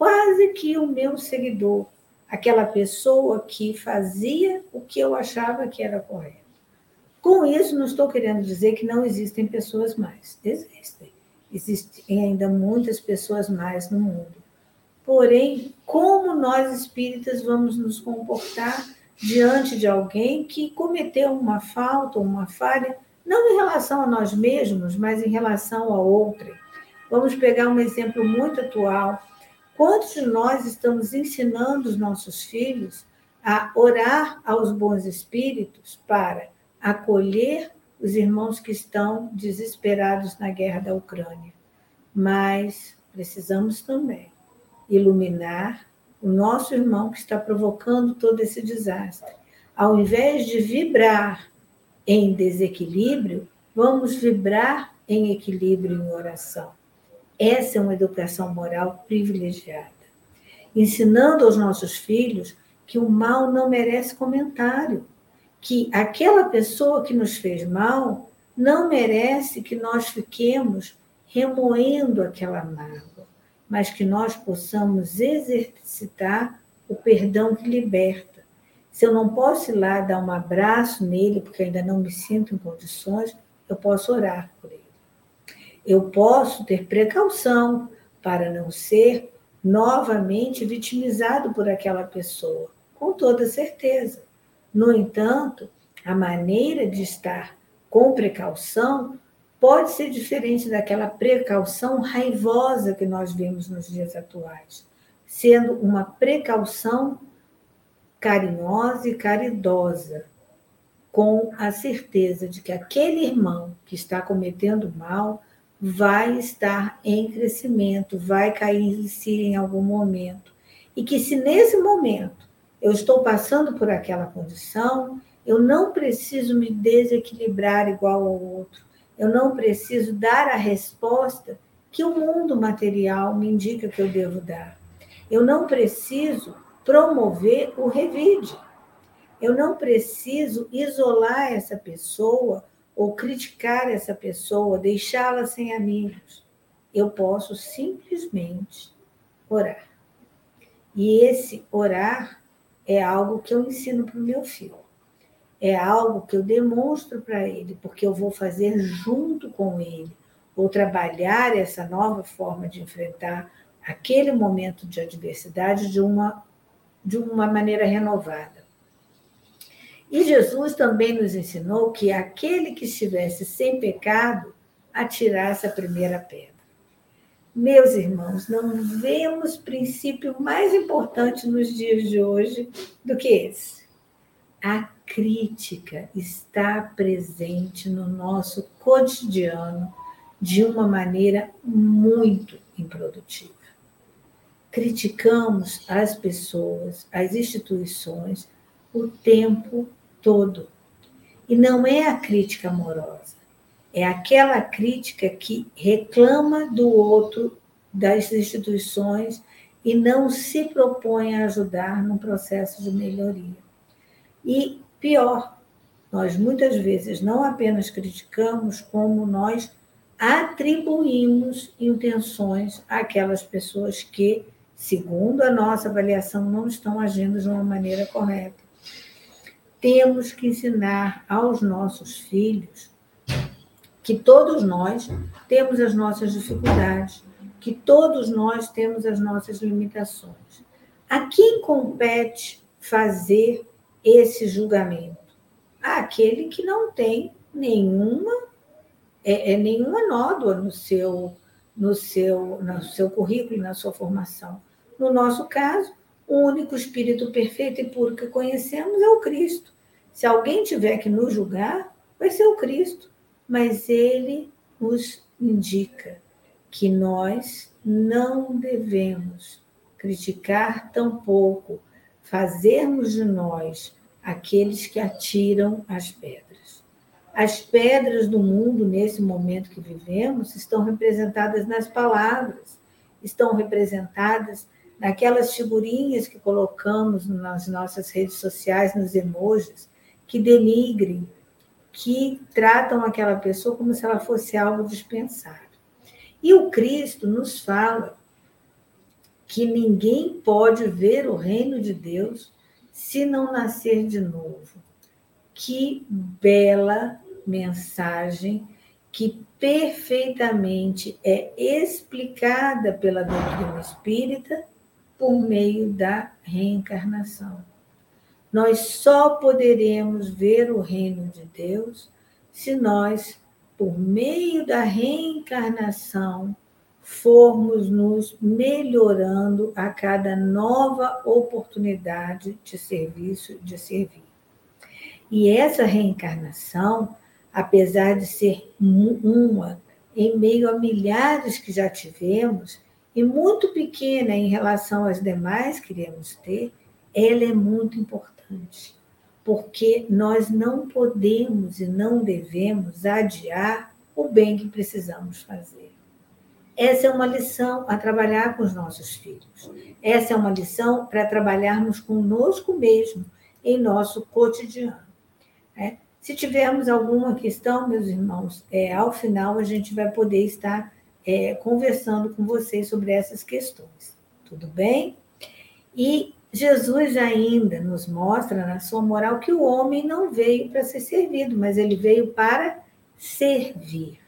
quase que o meu seguidor, aquela pessoa que fazia o que eu achava que era correto. Com isso, não estou querendo dizer que não existem pessoas mais. Existem. Existem ainda muitas pessoas mais no mundo. Porém, como nós espíritas vamos nos comportar diante de alguém que cometeu uma falta ou uma falha, não em relação a nós mesmos, mas em relação a outra? Vamos pegar um exemplo muito atual Quantos de nós estamos ensinando os nossos filhos a orar aos bons espíritos para acolher os irmãos que estão desesperados na guerra da Ucrânia? Mas precisamos também iluminar o nosso irmão que está provocando todo esse desastre. Ao invés de vibrar em desequilíbrio, vamos vibrar em equilíbrio em oração. Essa é uma educação moral privilegiada. Ensinando aos nossos filhos que o mal não merece comentário, que aquela pessoa que nos fez mal não merece que nós fiquemos remoendo aquela mágoa, mas que nós possamos exercitar o perdão que liberta. Se eu não posso ir lá dar um abraço nele, porque ainda não me sinto em condições, eu posso orar por ele. Eu posso ter precaução para não ser novamente vitimizado por aquela pessoa, com toda certeza. No entanto, a maneira de estar com precaução pode ser diferente daquela precaução raivosa que nós vemos nos dias atuais, sendo uma precaução carinhosa e caridosa, com a certeza de que aquele irmão que está cometendo mal vai estar em crescimento, vai cair em si em algum momento. E que se nesse momento eu estou passando por aquela condição, eu não preciso me desequilibrar igual ao outro. Eu não preciso dar a resposta que o mundo material me indica que eu devo dar. Eu não preciso promover o revide. Eu não preciso isolar essa pessoa ou criticar essa pessoa, deixá-la sem amigos. Eu posso simplesmente orar. E esse orar é algo que eu ensino para o meu filho. É algo que eu demonstro para ele, porque eu vou fazer junto com ele. Vou trabalhar essa nova forma de enfrentar aquele momento de adversidade de uma, de uma maneira renovada. E Jesus também nos ensinou que aquele que estivesse sem pecado atirasse a primeira pedra. Meus irmãos, não vemos princípio mais importante nos dias de hoje do que esse. A crítica está presente no nosso cotidiano de uma maneira muito improdutiva. Criticamos as pessoas, as instituições, o tempo todo. E não é a crítica amorosa, É aquela crítica que reclama do outro, das instituições, e não se propõe a ajudar no processo de melhoria. E pior, nós muitas vezes não apenas criticamos, como nós atribuímos intenções àquelas pessoas que, segundo a nossa avaliação, não estão agindo de uma maneira correta. Temos que ensinar aos nossos filhos que todos nós temos as nossas dificuldades, que todos nós temos as nossas limitações. A quem compete fazer esse julgamento? Aquele que não tem nenhuma é, é nenhuma nódoa no seu no seu no seu currículo, na sua formação. No nosso caso, o único espírito perfeito e puro que conhecemos é o Cristo. Se alguém tiver que nos julgar, vai ser o Cristo, mas ele nos indica que nós não devemos criticar tampouco, fazermos de nós aqueles que atiram as pedras. As pedras do mundo, nesse momento que vivemos, estão representadas nas palavras, estão representadas naquelas figurinhas que colocamos nas nossas redes sociais, nos emojis, que denigrem, que tratam aquela pessoa como se ela fosse algo dispensável. E o Cristo nos fala que ninguém pode ver o reino de Deus se não nascer de novo. Que bela mensagem que perfeitamente é explicada pela doutrina espírita por meio da reencarnação. Nós só poderemos ver o reino de Deus se nós por meio da reencarnação, formos nos melhorando a cada nova oportunidade de serviço, de servir. E essa reencarnação, apesar de ser uma em meio a milhares que já tivemos, e muito pequena em relação às demais que iremos ter, ela é muito importante porque nós não podemos e não devemos adiar o bem que precisamos fazer. Essa é uma lição a trabalhar com os nossos filhos. Essa é uma lição para trabalharmos conosco mesmo, em nosso cotidiano. É? Se tivermos alguma questão, meus irmãos, é, ao final a gente vai poder estar é, conversando com vocês sobre essas questões. Tudo bem? E Jesus ainda nos mostra na sua moral que o homem não veio para ser servido, mas ele veio para servir.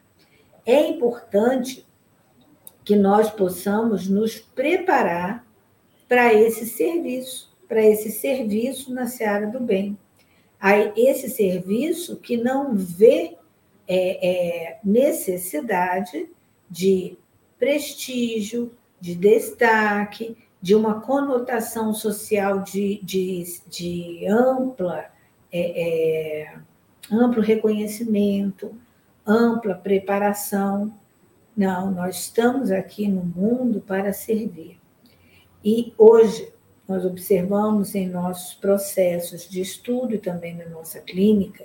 É importante que nós possamos nos preparar para esse serviço, para esse serviço na seara do bem. Esse serviço que não vê é, é, necessidade de prestígio, de destaque, de uma conotação social de, de, de ampla, é, é, amplo reconhecimento, ampla preparação. Não, nós estamos aqui no mundo para servir. E hoje nós observamos em nossos processos de estudo e também na nossa clínica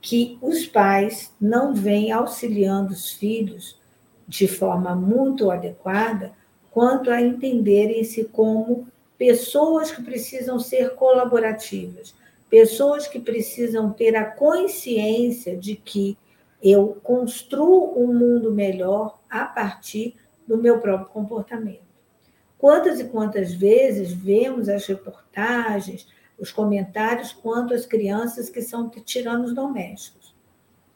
que os pais não vêm auxiliando os filhos de forma muito adequada quanto a entenderem-se como pessoas que precisam ser colaborativas, pessoas que precisam ter a consciência de que eu construo um mundo melhor a partir do meu próprio comportamento. Quantas e quantas vezes vemos as reportagens, os comentários quanto às crianças que são tiranos domésticos?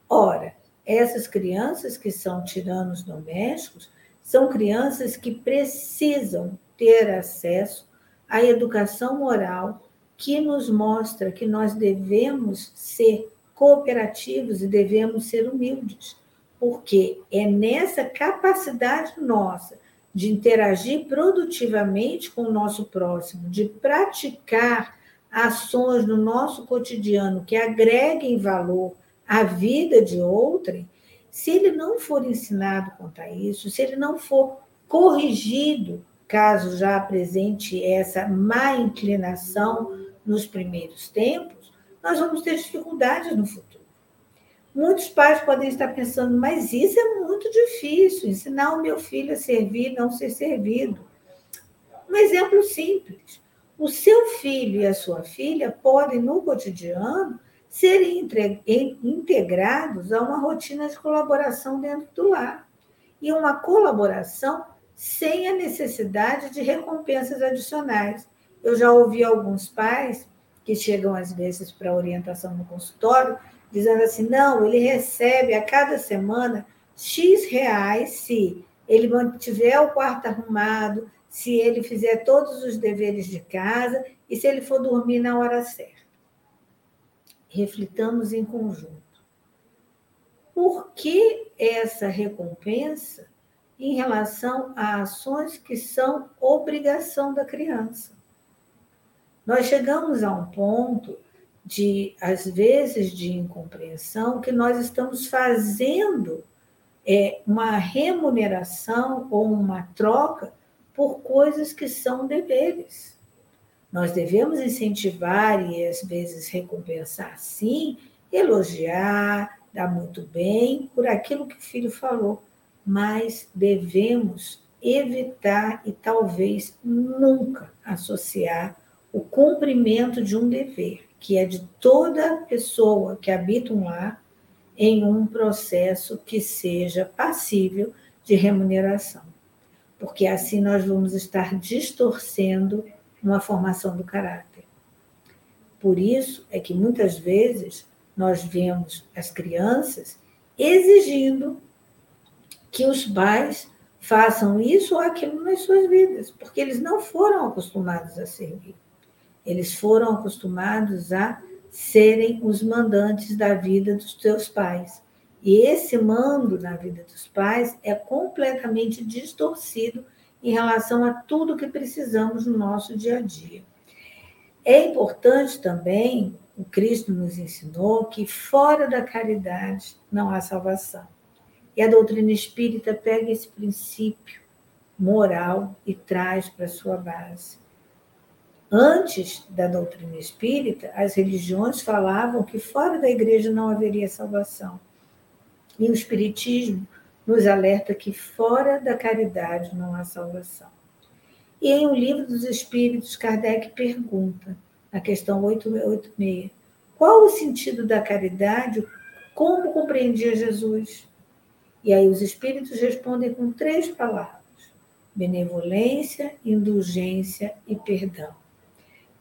Ora, essas crianças que são tiranos domésticos são crianças que precisam ter acesso à educação moral que nos mostra que nós devemos ser cooperativos e devemos ser humildes, porque é nessa capacidade nossa de interagir produtivamente com o nosso próximo, de praticar ações no nosso cotidiano que agreguem valor à vida de outrem, se ele não for ensinado quanto a isso, se ele não for corrigido, caso já apresente essa má inclinação nos primeiros tempos, nós vamos ter dificuldades no futuro. Muitos pais podem estar pensando, mas isso é muito difícil, ensinar o meu filho a servir, não ser servido. Um exemplo simples. O seu filho e a sua filha podem, no cotidiano, serem integrados a uma rotina de colaboração dentro do lar. E uma colaboração sem a necessidade de recompensas adicionais. Eu já ouvi alguns pais que chegam às vezes para orientação no consultório dizendo assim: não, ele recebe a cada semana X reais se ele mantiver o quarto arrumado, se ele fizer todos os deveres de casa e se ele for dormir na hora certa. Reflitamos em conjunto. Por que essa recompensa em relação a ações que são obrigação da criança? Nós chegamos a um ponto de, às vezes, de incompreensão, que nós estamos fazendo é, uma remuneração ou uma troca por coisas que são deveres. Nós devemos incentivar e, às vezes, recompensar, sim, elogiar, dar muito bem por aquilo que o filho falou, mas devemos evitar e talvez nunca associar o cumprimento de um dever que é de toda pessoa que habita um lar, em um processo que seja passível de remuneração. Porque assim nós vamos estar distorcendo uma formação do caráter. Por isso é que muitas vezes nós vemos as crianças exigindo que os pais façam isso ou aquilo nas suas vidas, porque eles não foram acostumados a servir. Eles foram acostumados a serem os mandantes da vida dos seus pais. E esse mando na vida dos pais é completamente distorcido em relação a tudo que precisamos no nosso dia a dia. É importante também, o Cristo nos ensinou que fora da caridade não há salvação. E a doutrina espírita pega esse princípio moral e traz para sua base. Antes da doutrina espírita, as religiões falavam que fora da igreja não haveria salvação. E o Espiritismo nos alerta que fora da caridade não há salvação. E em O Livro dos Espíritos, Kardec pergunta, na questão 886, qual o sentido da caridade? Como compreendia Jesus? E aí os espíritos respondem com três palavras: benevolência, indulgência e perdão.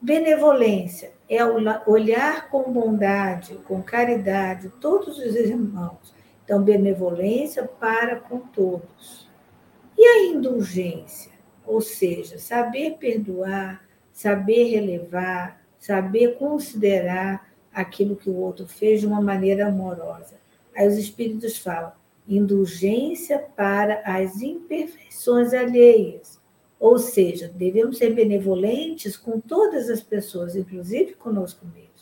Benevolência é olhar com bondade, com caridade todos os irmãos. Então, benevolência para com todos. E a indulgência? Ou seja, saber perdoar, saber relevar, saber considerar aquilo que o outro fez de uma maneira amorosa. Aí os espíritos falam: indulgência para as imperfeições alheias ou seja, devemos ser benevolentes com todas as pessoas, inclusive conosco mesmo.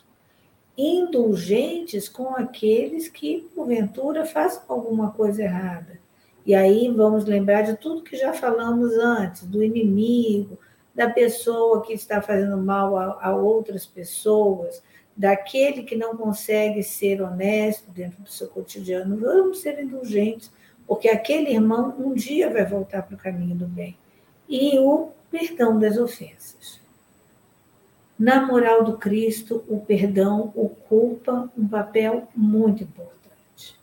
Indulgentes com aqueles que, porventura, façam alguma coisa errada. E aí vamos lembrar de tudo que já falamos antes, do inimigo, da pessoa que está fazendo mal a, a outras pessoas, daquele que não consegue ser honesto dentro do seu cotidiano. Vamos ser indulgentes, porque aquele irmão um dia vai voltar para o caminho do bem e o perdão das ofensas. Na moral do Cristo, o perdão ocupa um papel muito importante.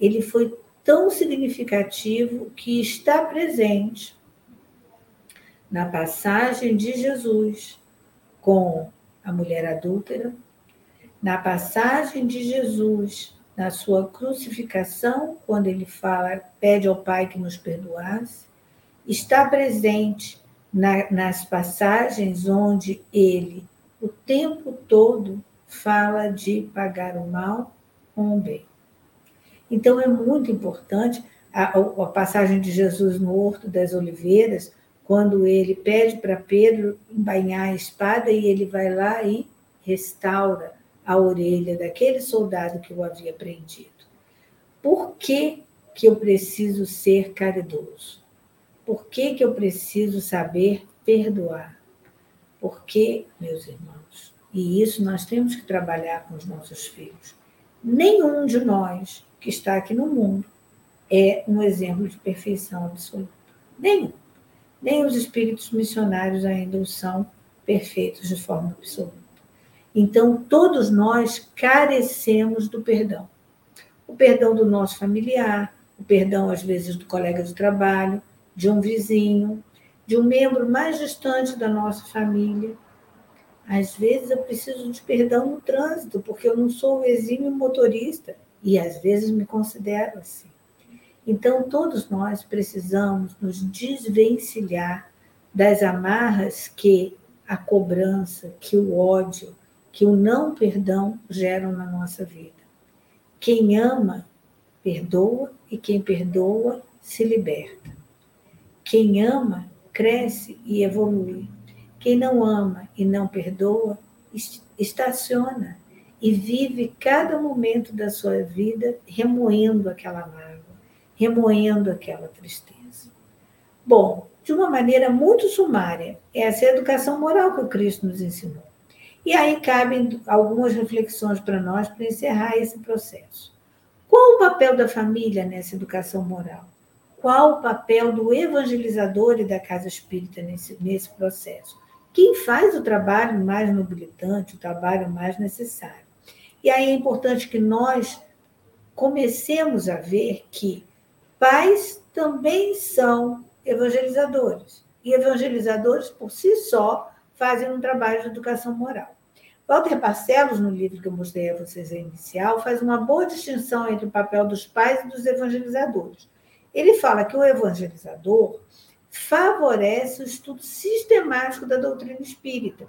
Ele foi tão significativo que está presente na passagem de Jesus com a mulher adúltera, na passagem de Jesus na sua crucificação, quando ele fala, pede ao Pai que nos perdoasse, está presente na, nas passagens onde ele, o tempo todo, fala de pagar o mal com o bem. Então, é muito importante a, a passagem de Jesus no Horto das Oliveiras, quando ele pede para Pedro embainhar a espada e ele vai lá e restaura a orelha daquele soldado que o havia prendido. Por que, que eu preciso ser caridoso? Por que, que eu preciso saber perdoar? Porque, meus irmãos, e isso nós temos que trabalhar com os nossos filhos, Nenhum de nós que está aqui no mundo é um exemplo de perfeição absoluta. Nenhum. Nem os espíritos missionários ainda o são perfeitos de forma absoluta. Então, todos nós carecemos do perdão. O perdão do nosso familiar, o perdão, às vezes, do colega de trabalho, de um vizinho, de um membro mais distante da nossa família. Às vezes eu preciso de perdão no trânsito, porque eu não sou o exímio motorista e às vezes me considero assim. Então, todos nós precisamos nos desvencilhar das amarras que a cobrança, que o ódio, que o não perdão geram na nossa vida. Quem ama, perdoa, e quem perdoa, se liberta. Quem ama, cresce e evolui. Quem não ama e não perdoa, estaciona e vive cada momento da sua vida remoendo aquela mágoa, remoendo aquela tristeza. Bom, de uma maneira muito sumária, essa é a educação moral que o Cristo nos ensinou. E aí cabem algumas reflexões para nós para encerrar esse processo. Qual o papel da família nessa educação moral? Qual o papel do evangelizador e da casa espírita nesse, nesse processo? Quem faz o trabalho mais nobilitante, o trabalho mais necessário? E aí é importante que nós comecemos a ver que pais também são evangelizadores. E evangelizadores, por si só, fazem um trabalho de educação moral. Walter Barcelos, no livro que eu mostrei a vocês inicial, faz uma boa distinção entre o papel dos pais e dos evangelizadores. Ele fala que o evangelizador favorece o estudo sistemático da doutrina espírita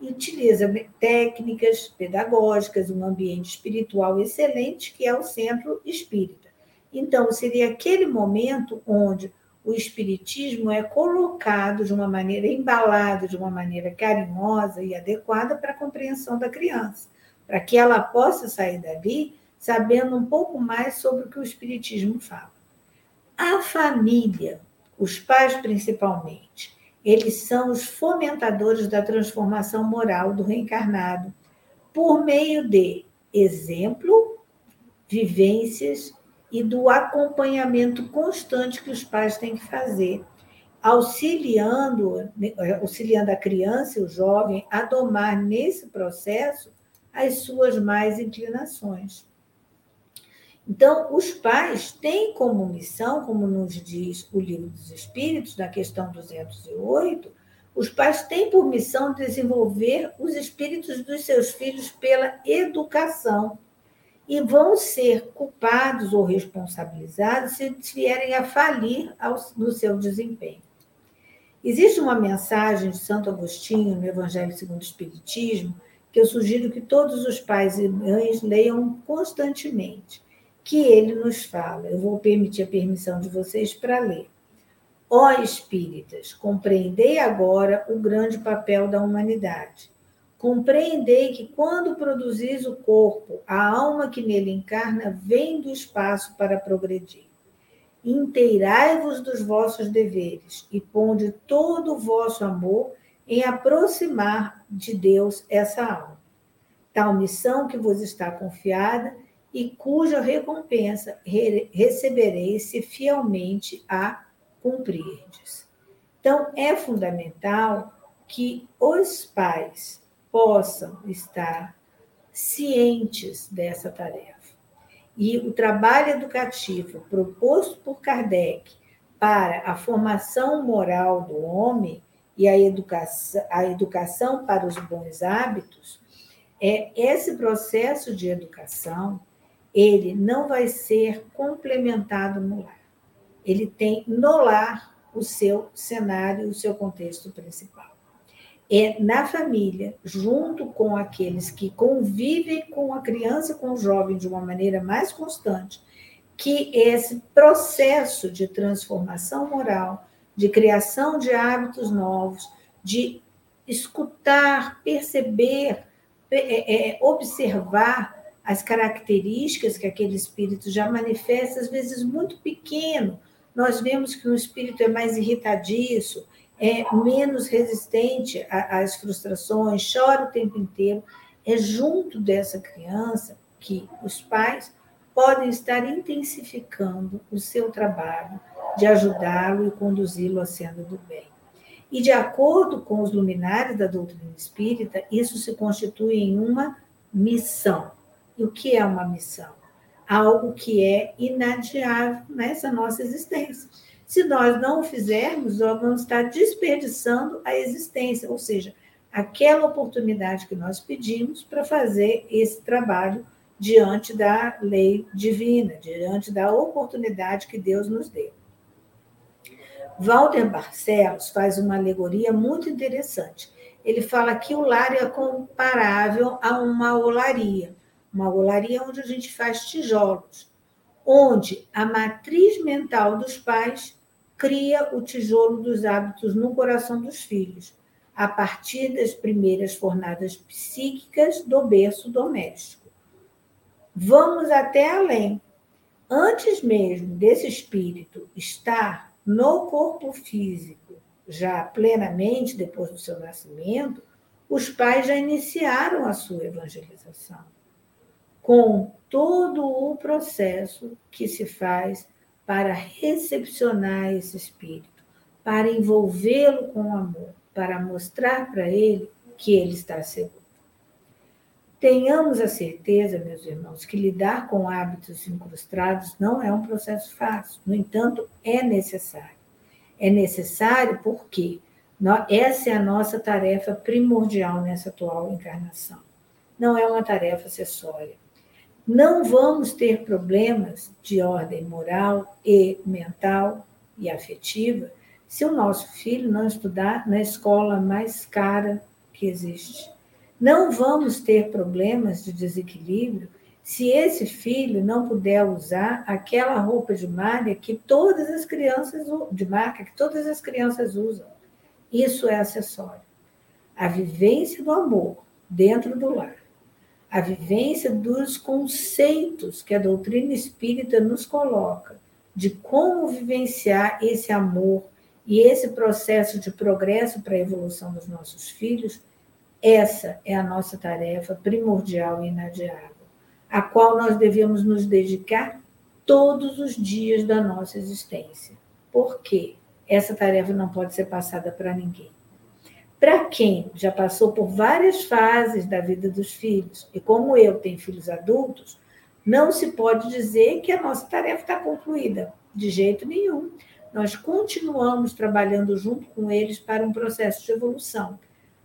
e utiliza técnicas pedagógicas, um ambiente espiritual excelente, que é o centro espírita. Então, seria aquele momento onde o espiritismo é colocado de uma maneira embalado, de uma maneira carinhosa e adequada para a compreensão da criança, para que ela possa sair dali sabendo um pouco mais sobre o que o espiritismo fala. A família, os pais principalmente, eles são os fomentadores da transformação moral do reencarnado por meio de exemplo, vivências e do acompanhamento constante que os pais têm que fazer, auxiliando, auxiliando a criança e o jovem a domar nesse processo as suas mais inclinações. Então, os pais têm como missão, como nos diz o Livro dos Espíritos, na questão 208, os pais têm por missão desenvolver os espíritos dos seus filhos pela educação e vão ser culpados ou responsabilizados se vierem a falir no seu desempenho. Existe uma mensagem de Santo Agostinho no Evangelho segundo o Espiritismo que eu sugiro que todos os pais e mães leiam constantemente, que ele nos fala. Eu vou permitir a permissão de vocês para ler. Ó espíritas, compreendei agora o grande papel da humanidade Compreendei que quando produzis o corpo, a alma que nele encarna vem do espaço para progredir. Inteirai-vos dos vossos deveres e ponde todo o vosso amor em aproximar de Deus essa alma. Tal missão que vos está confiada e cuja recompensa recebereis se fielmente a cumprirdes. Então, é fundamental que os pais possam estar cientes dessa tarefa. E o trabalho educativo proposto por Kardec para a formação moral do homem e a educação, a educação para os bons hábitos, é esse processo de educação, ele não vai ser complementado no lar. Ele tem no lar o seu cenário, o seu contexto principal é na família, junto com aqueles que convivem com a criança, com o jovem de uma maneira mais constante, que esse processo de transformação moral, de criação de hábitos novos, de escutar, perceber, é, é, observar as características que aquele espírito já manifesta, às vezes muito pequeno. Nós vemos que um espírito é mais irritadiço, é menos resistente às frustrações, chora o tempo inteiro. É junto dessa criança que os pais podem estar intensificando o seu trabalho de ajudá-lo e conduzi-lo à senda do bem. E, de acordo com os luminares da doutrina espírita, isso se constitui em uma missão. E o que é uma missão? Algo que é inadiável nessa nossa existência. Se nós não o fizermos, nós vamos estar desperdiçando a existência, ou seja, aquela oportunidade que nós pedimos para fazer esse trabalho diante da lei divina, diante da oportunidade que Deus nos deu. Walter Barcelos faz uma alegoria muito interessante. Ele fala que o lar é comparável a uma olaria, uma olaria onde a gente faz tijolos, onde a matriz mental dos pais cria o tijolo dos hábitos no coração dos filhos, a partir das primeiras fornadas psíquicas do berço doméstico. Vamos até além. Antes mesmo desse espírito estar no corpo físico, já plenamente depois do seu nascimento, os pais já iniciaram a sua evangelização, com todo o processo que se faz para recepcionar esse espírito, para envolvê-lo com amor, para mostrar para ele que ele está seguro. Tenhamos a certeza, meus irmãos, que lidar com hábitos incrustados não é um processo fácil. No entanto, é necessário. É necessário porque essa é a nossa tarefa primordial nessa atual encarnação. Não é uma tarefa acessória. Não vamos ter problemas de ordem moral e mental e afetiva se o nosso filho não estudar na escola mais cara que existe não vamos ter problemas de desequilíbrio se esse filho não puder usar aquela roupa de malha que todas as crianças de marca que todas as crianças usam. Isso é acessório. A vivência do amor dentro do lar, a vivência dos conceitos que a doutrina espírita nos coloca de como vivenciar esse amor e esse processo de progresso para a evolução dos nossos filhos essa é a nossa tarefa primordial e inadiável, a qual nós devemos nos dedicar todos os dias da nossa existência. Por quê? Essa tarefa não pode ser passada para ninguém. Para quem já passou por várias fases da vida dos filhos, e como eu tenho filhos adultos, não se pode dizer que a nossa tarefa está concluída, de jeito nenhum. Nós continuamos trabalhando junto com eles para um processo de evolução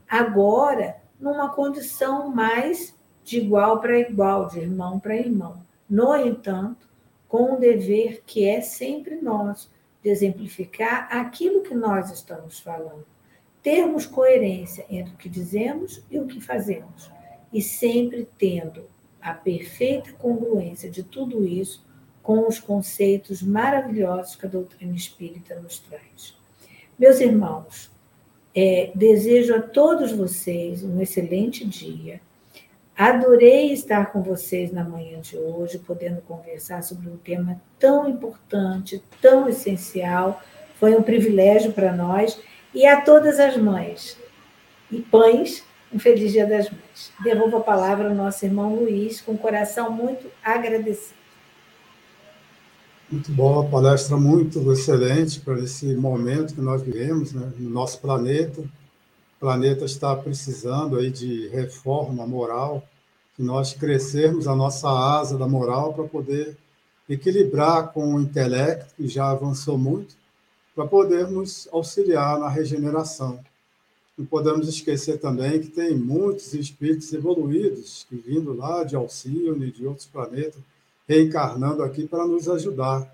agora numa condição mais de igual para igual, de irmão para irmão. No entanto, com o dever que é sempre nosso de exemplificar aquilo que nós estamos falando. Termos coerência entre o que dizemos e o que fazemos, e sempre tendo a perfeita congruência de tudo isso com os conceitos maravilhosos que a doutrina espírita nos traz. Meus irmãos, é, desejo a todos vocês um excelente dia. Adorei estar com vocês na manhã de hoje, podendo conversar sobre um tema tão importante, tão essencial. Foi um privilégio para nós e a todas as mães e pães, um feliz Dia das Mães. Devolvo a palavra ao nosso irmão Luiz, com o coração muito agradecido. Muito boa, palestra muito excelente para esse momento que nós vivemos né, no nosso planeta. O planeta está precisando aí de reforma moral, que nós crescermos a nossa asa da moral para poder equilibrar com o intelecto, que já avançou muito, para podermos auxiliar na regeneração. Não podemos esquecer também que tem muitos espíritos evoluídos que vindo lá de Alcione de outros planetas, reencarnando aqui para nos ajudar.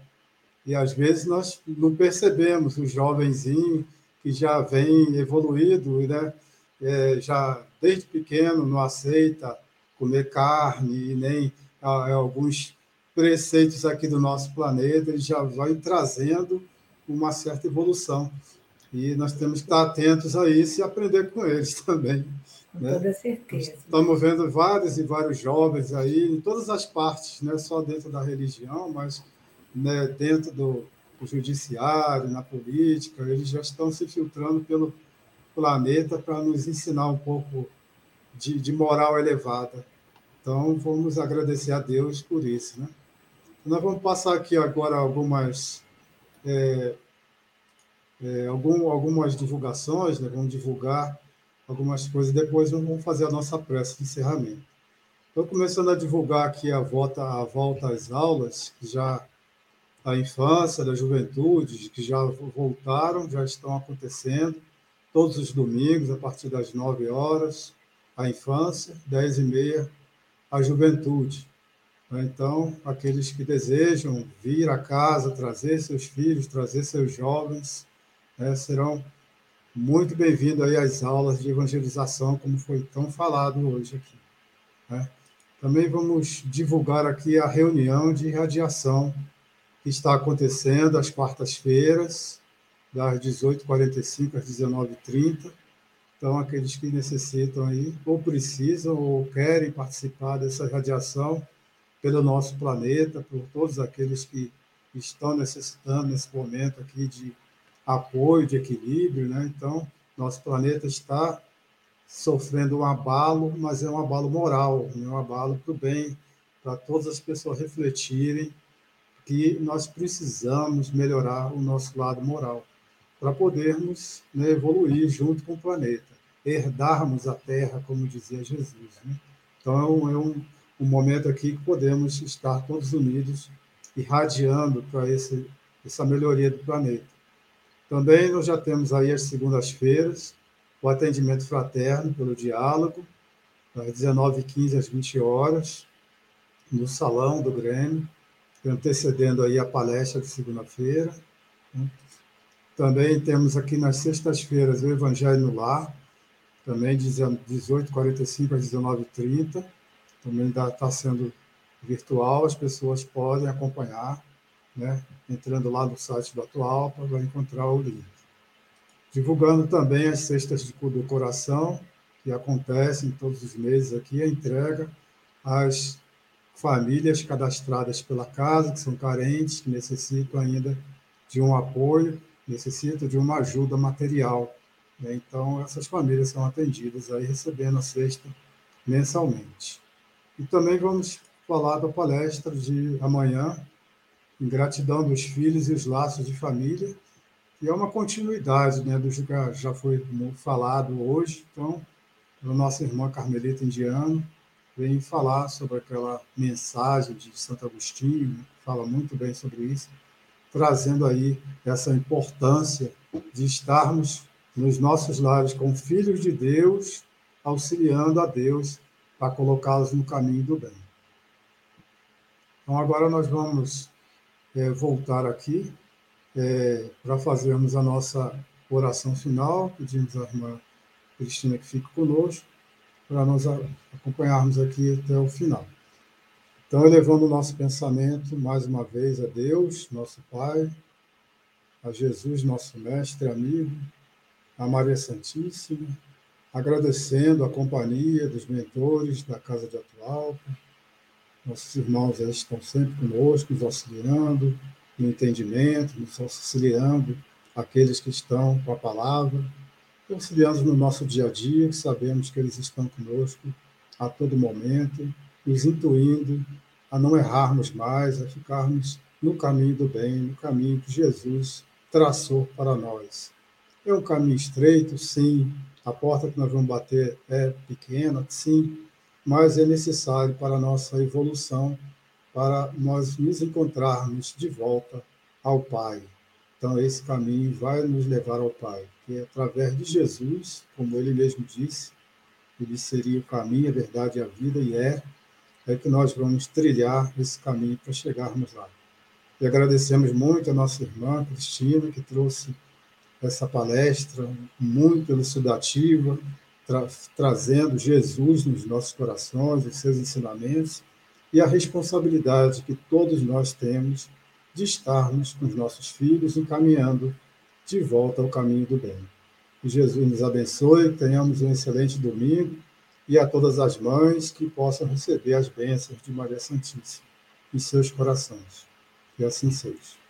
E às vezes nós não percebemos o jovenzinho que já vem evoluído, né? É, já desde pequeno não aceita comer carne e nem alguns preceitos aqui do nosso planeta, ele já vai trazendo uma certa evolução. E nós temos que estar atentos a isso e aprender com eles [LAUGHS] também. Com né? toda certeza. Estamos vendo vários e vários jovens aí, em todas as partes, não é só dentro da religião, mas né, dentro do, do judiciário, na política, eles já estão se filtrando pelo planeta para nos ensinar um pouco de, de moral elevada. Então, vamos agradecer a Deus por isso. Né? Nós vamos passar aqui agora algumas, é, é, algum, algumas divulgações, né? vamos divulgar algumas coisas, depois vamos fazer a nossa prece de encerramento. Estou começando a divulgar aqui a volta, a volta às aulas, que já a infância, da juventude, que já voltaram, já estão acontecendo, todos os domingos, a partir das 9 horas, a infância, 10 e meia, a juventude. Então, aqueles que desejam vir a casa, trazer seus filhos, trazer seus jovens, né, serão muito bem-vindos aí às aulas de evangelização, como foi tão falado hoje aqui. Né? Também vamos divulgar aqui a reunião de radiação que está acontecendo às quartas-feiras, das 18h45 às 19h30. Então, aqueles que necessitam aí, ou precisam, ou querem participar dessa radiação pelo nosso planeta, por todos aqueles que estão necessitando nesse momento aqui de apoio, de equilíbrio, né? Então, nosso planeta está sofrendo um abalo, mas é um abalo moral, é um abalo para o bem, para todas as pessoas refletirem que nós precisamos melhorar o nosso lado moral para podermos né, evoluir junto com o planeta, herdarmos a Terra, como dizia Jesus. Né? Então, é, um, é um, um, momento aqui que podemos estar todos unidos, irradiando para essa melhoria do planeta. Também nós já temos aí as segundas-feiras, o atendimento fraterno pelo diálogo, das 19h15 às 20 horas, no salão do Grêmio, antecedendo aí a palestra de segunda-feira. Né? Também temos aqui nas sextas-feiras o Evangelho no Lar, também de 18h45 às 19h30. Também está sendo virtual, as pessoas podem acompanhar, né? entrando lá no site do Atual para encontrar o link. Divulgando também as cestas do coração, que acontecem todos os meses aqui, a entrega às famílias cadastradas pela casa, que são carentes, que necessitam ainda de um apoio, necessitam de uma ajuda material. Né? Então, essas famílias são atendidas aí, recebendo a cesta mensalmente. E também vamos falar da palestra de amanhã, em gratidão dos filhos e os laços de família, que é uma continuidade né, do que já foi falado hoje. Então, a nossa irmã Carmelita Indiano, vem falar sobre aquela mensagem de Santo Agostinho, fala muito bem sobre isso, trazendo aí essa importância de estarmos nos nossos lares com filhos de Deus, auxiliando a Deus para colocá-los no caminho do bem. Então, agora nós vamos é, voltar aqui é, para fazermos a nossa oração final. Pedimos à irmã Cristina que fique conosco para nós acompanharmos aqui até o final. Então, elevando o nosso pensamento mais uma vez a Deus, nosso Pai, a Jesus, nosso mestre, amigo, a Maria Santíssima, agradecendo a companhia dos mentores da Casa de Atualpa, nossos irmãos estão sempre conosco, nos auxiliando no entendimento, nos auxiliando aqueles que estão com a palavra, auxiliando no nosso dia a dia, que sabemos que eles estão conosco a todo momento, nos intuindo a não errarmos mais, a ficarmos no caminho do bem, no caminho que Jesus traçou para nós. É um caminho estreito, sim, a porta que nós vamos bater é pequena, sim, mas é necessário para a nossa evolução, para nós nos encontrarmos de volta ao Pai. Então, esse caminho vai nos levar ao Pai que é através de Jesus, como ele mesmo disse, ele seria o caminho, a verdade e a vida, e é, é que nós vamos trilhar esse caminho para chegarmos lá. E agradecemos muito a nossa irmã Cristina, que trouxe essa palestra muito elucidativa, tra trazendo Jesus nos nossos corações, os seus ensinamentos, e a responsabilidade que todos nós temos de estarmos com os nossos filhos encaminhando de volta ao caminho do bem. Que Jesus nos abençoe, tenhamos um excelente domingo e a todas as mães que possam receber as bênçãos de Maria Santíssima em seus corações. Que assim seja.